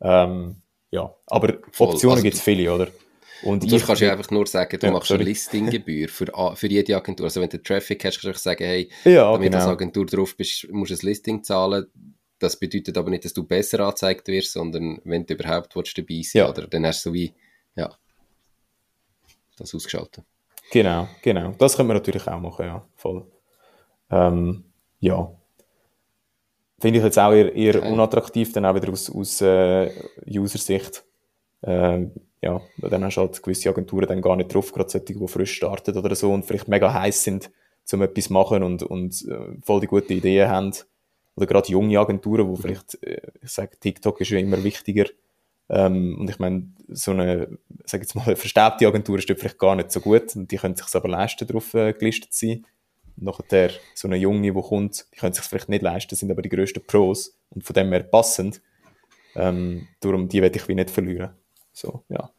Speaker 2: Ähm, ja, aber Optionen also, gibt es viele, oder?
Speaker 1: Und du kannst ja einfach nur sagen, du ja, machst sorry. eine Listinggebühr für, für jede Agentur. Also wenn du Traffic hast, kannst du sagen, hey, ja, damit genau. du als Agentur drauf bist, musst du ein Listing zahlen. Das bedeutet aber nicht, dass du besser angezeigt wirst, sondern wenn du überhaupt willst, dabei sein ja. oder dann hast du so wie, ja, das ausgeschaltet.
Speaker 2: Genau, genau. Das können wir natürlich auch machen, ja, voll. Ähm, ja. Finde ich jetzt auch eher, eher okay. unattraktiv, dann auch wieder aus, aus äh, User-Sicht. Ähm, ja, dann hast du halt gewisse Agenturen dann gar nicht drauf, gerade solche, die frisch starten oder so und vielleicht mega heiß sind, um etwas zu machen und, und äh, voll die gute Ideen haben. Oder gerade junge Agenturen, wo vielleicht, äh, ich sage, TikTok ist ja immer wichtiger. Ähm, und ich meine, so eine, sag jetzt mal, eine verstaubte Agentur ist vielleicht gar nicht so gut und die können sich aber leisten, darauf äh, gelistet zu sein nachher so eine Junge, die kommt, die können sich vielleicht nicht leisten, sind aber die grössten Pros und von dem her passend. Ähm, darum, die werde ich wie nicht verlieren. So, ja.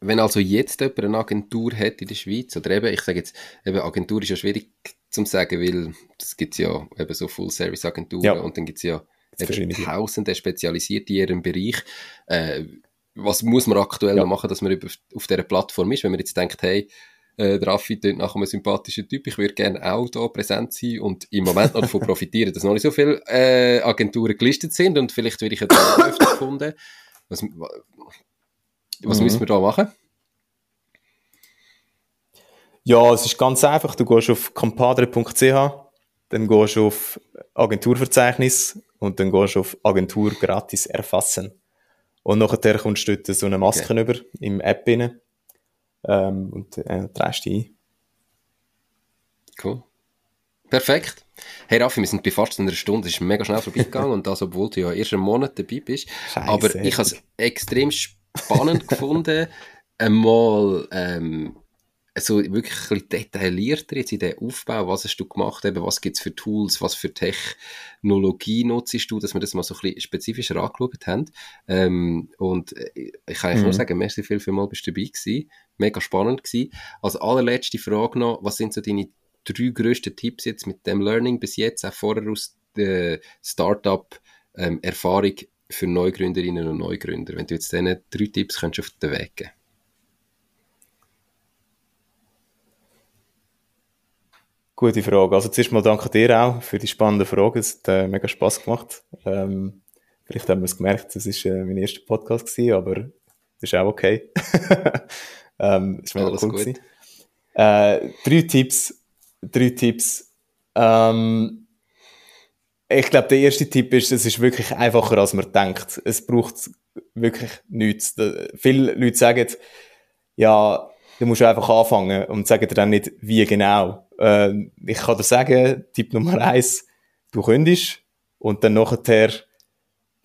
Speaker 1: Wenn also jetzt jemand eine Agentur hat in der Schweiz, oder eben, ich sage jetzt, eben Agentur ist ja schwierig zu sagen, weil es gibt ja eben so Full-Service-Agenturen ja. und dann gibt es ja tausende spezialisierte in ihrem Bereich. Äh, was muss man aktuell ja. machen, dass man auf dieser Plattform ist, wenn man jetzt denkt, hey, äh, der Raffi klingt nach einem sympathischen Typ. Ich würde gerne auch da präsent sein und im Moment noch davon profitieren, dass noch nicht so viele äh, Agenturen gelistet sind und vielleicht werde ich da öfter gefunden. Was, was mhm. müssen wir da machen?
Speaker 2: Ja, es ist ganz einfach. Du gehst auf compadre.ch, dann gehst du auf Agenturverzeichnis und dann gehst du auf Agentur gratis erfassen. Und nachher kommst du dort so eine Maske okay. über im App rein ähm, und äh, trägst dich ein.
Speaker 1: Cool. Perfekt. Hey Raffi, wir sind bei fast einer Stunde, es ist mega schnell vorbeigegangen und das, obwohl du ja erst einen Monat dabei bist. Scheiße. Aber ich habe es extrem spannend gefunden, einmal ähm, so wirklich ein bisschen detaillierter jetzt in den Aufbau, was hast du gemacht, eben, was gibt es für Tools, was für Technologie nutzt du, dass wir das mal so ein bisschen spezifischer angeschaut haben. Ähm, und äh, ich kann eigentlich mhm. nur sagen, merci viel, viel mal bist du dabei gewesen. Mega spannend gewesen. Als allerletzte Frage noch, was sind so deine drei grössten Tipps jetzt mit dem Learning bis jetzt, auch vorher aus der Startup-Erfahrung ähm, für Neugründerinnen und Neugründer? Wenn du jetzt diesen drei Tipps könntest auf den Weg geben
Speaker 2: Gute Frage. Also zuerst mal danke dir auch für die spannende Frage. Es hat äh, mega Spass gemacht. Ähm, vielleicht haben wir es gemerkt, es war äh, mein erster Podcast gewesen, aber das ist auch okay. ähm, ist mega Alles cool gut. Äh, drei Tipps. Drei Tipps. Ähm, ich glaube, der erste Tipp ist, es ist wirklich einfacher, als man denkt. Es braucht wirklich nichts. Viele Leute sagen, ja, dann musst du einfach anfangen und sagen dir dann nicht, wie genau. Äh, ich kann dir sagen, Tipp Nummer eins, du kündigst und dann nachher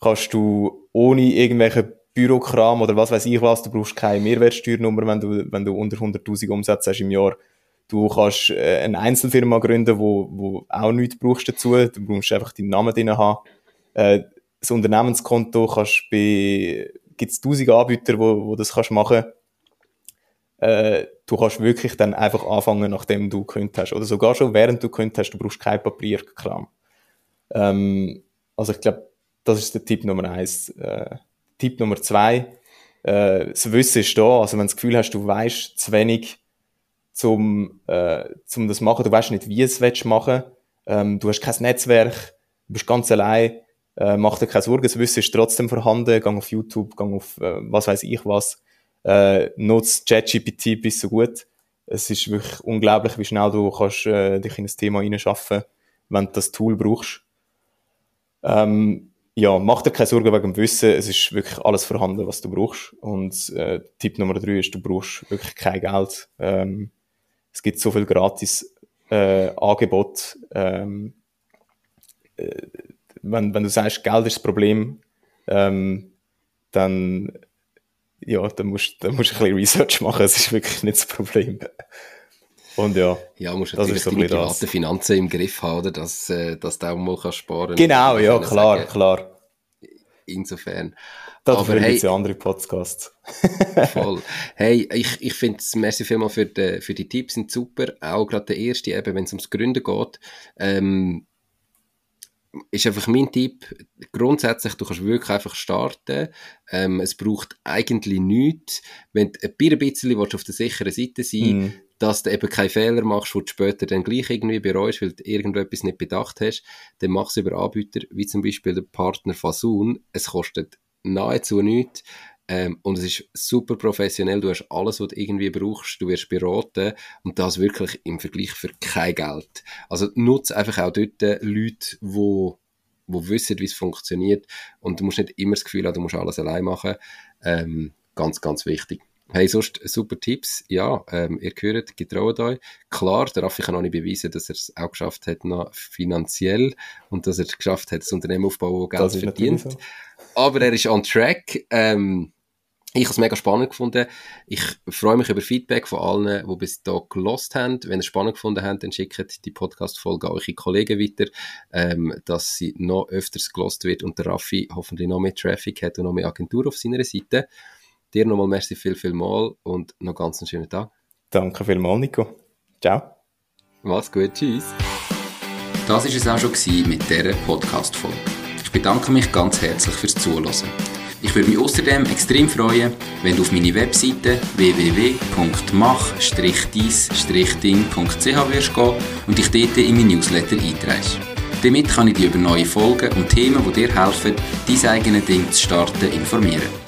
Speaker 2: kannst du ohne irgendwelche Bürokram oder was weiß ich was, du brauchst keine Mehrwertsteuernummer, wenn du, wenn du unter 100.000 Umsätze hast im Jahr. Du kannst äh, eine Einzelfirma gründen, wo, wo auch nichts brauchst dazu. Du brauchst einfach deinen Namen drin haben. Äh, das Unternehmenskonto kannst bei, gibt's tausend Anbieter, wo, wo das kannst machen. Äh, du kannst wirklich dann einfach anfangen, nachdem du gekündigt hast. Oder sogar schon während du gekündigt hast, du brauchst kein Papierkram. Ähm, also ich glaube, das ist der Tipp Nummer eins. Äh, Tipp Nummer zwei, äh, das Wissen ist da. Also wenn du das Gefühl hast, du weißt zu wenig, zum, äh, zum das machen, du weißt nicht, wie es willst machen, ähm, du hast kein Netzwerk, du bist ganz allein, äh, mach dir keine Sorgen, das Wissen ist trotzdem vorhanden, gang auf YouTube, gang auf äh, was weiß ich was, äh, nutzt ChatGPT bis so gut. Es ist wirklich unglaublich, wie schnell du kannst äh, dich in das Thema hineinschaffen, wenn du das Tool brauchst. Ähm, ja, mach dir keine Sorgen wegen dem Wissen. Es ist wirklich alles vorhanden, was du brauchst. Und äh, Tipp Nummer drei ist, du brauchst wirklich kein Geld. Ähm, es gibt so viel gratis äh, Angebot. Ähm, äh, wenn, wenn du sagst, Geld ist das Problem, ähm, dann ja, dann musst, dann musst du ein bisschen Research machen. Es ist wirklich nicht das Problem. Und ja,
Speaker 1: ja musst das natürlich ist so deine private Finanzen im Griff haben, oder? Dass, äh, dass du auch mal kannst sparen
Speaker 2: Genau, ja, klar, sagen, klar.
Speaker 1: Insofern.
Speaker 2: Das Aber hey, ja andere Podcasts.
Speaker 1: voll. Hey, ich, ich finde es, merci vielmal für die, für die Tipps, sind super. Auch gerade der erste, eben, wenn es ums Gründen geht. Ähm, ist einfach mein Tipp. Grundsätzlich, du kannst wirklich einfach starten. Ähm, es braucht eigentlich nichts. Wenn du ein bisschen auf der sicheren Seite sein mm dass du eben keinen Fehler machst, wo du später dann gleich irgendwie bereust, weil du irgendetwas nicht bedacht hast, dann mach es über Anbieter, wie zum Beispiel der Partner Fasun. Es kostet nahezu nichts. Ähm, und es ist super professionell. Du hast alles, was du irgendwie brauchst. Du wirst beraten. Und das wirklich im Vergleich für kein Geld. Also nutze einfach auch dort Leute, wo wo wissen, wie es funktioniert. Und du musst nicht immer das Gefühl haben, du musst alles allein machen. Ähm, ganz, ganz wichtig. Hey, sonst super Tipps. Ja, ähm, ihr hört, getraut euch. Klar, der Raffi kann auch nicht beweisen, dass er es auch geschafft hat, noch finanziell und dass er es geschafft hat, das Unternehmen aufzubauen, das Geld verdient. So. Aber er ist on track. Ähm, ich habe es mega spannend gefunden. Ich freue mich über Feedback von allen, die bis da gelost haben. Wenn ihr es spannend gefunden habt, dann schickt die Podcast-Folge eure Kollegen weiter, ähm, dass sie noch öfters gelost wird und der Raffi hoffentlich noch mehr Traffic hat und noch mehr Agentur auf seiner Seite. Dir nochmal merci viel, viel mal und noch ganz einen schönen Tag.
Speaker 2: Danke vielmals, Nico. Ciao.
Speaker 1: Mach's gut, tschüss.
Speaker 3: Das war es auch schon mit dieser Podcast-Folge. Ich bedanke mich ganz herzlich fürs Zuhören. Ich würde mich außerdem extrem freuen, wenn du auf meine Webseite www.mach-dies-ding.ch wirst gehen und dich dort in mein Newsletter einträgst. Damit kann ich dich über neue Folgen und Themen, die dir helfen, dein eigenes Ding zu starten, informieren.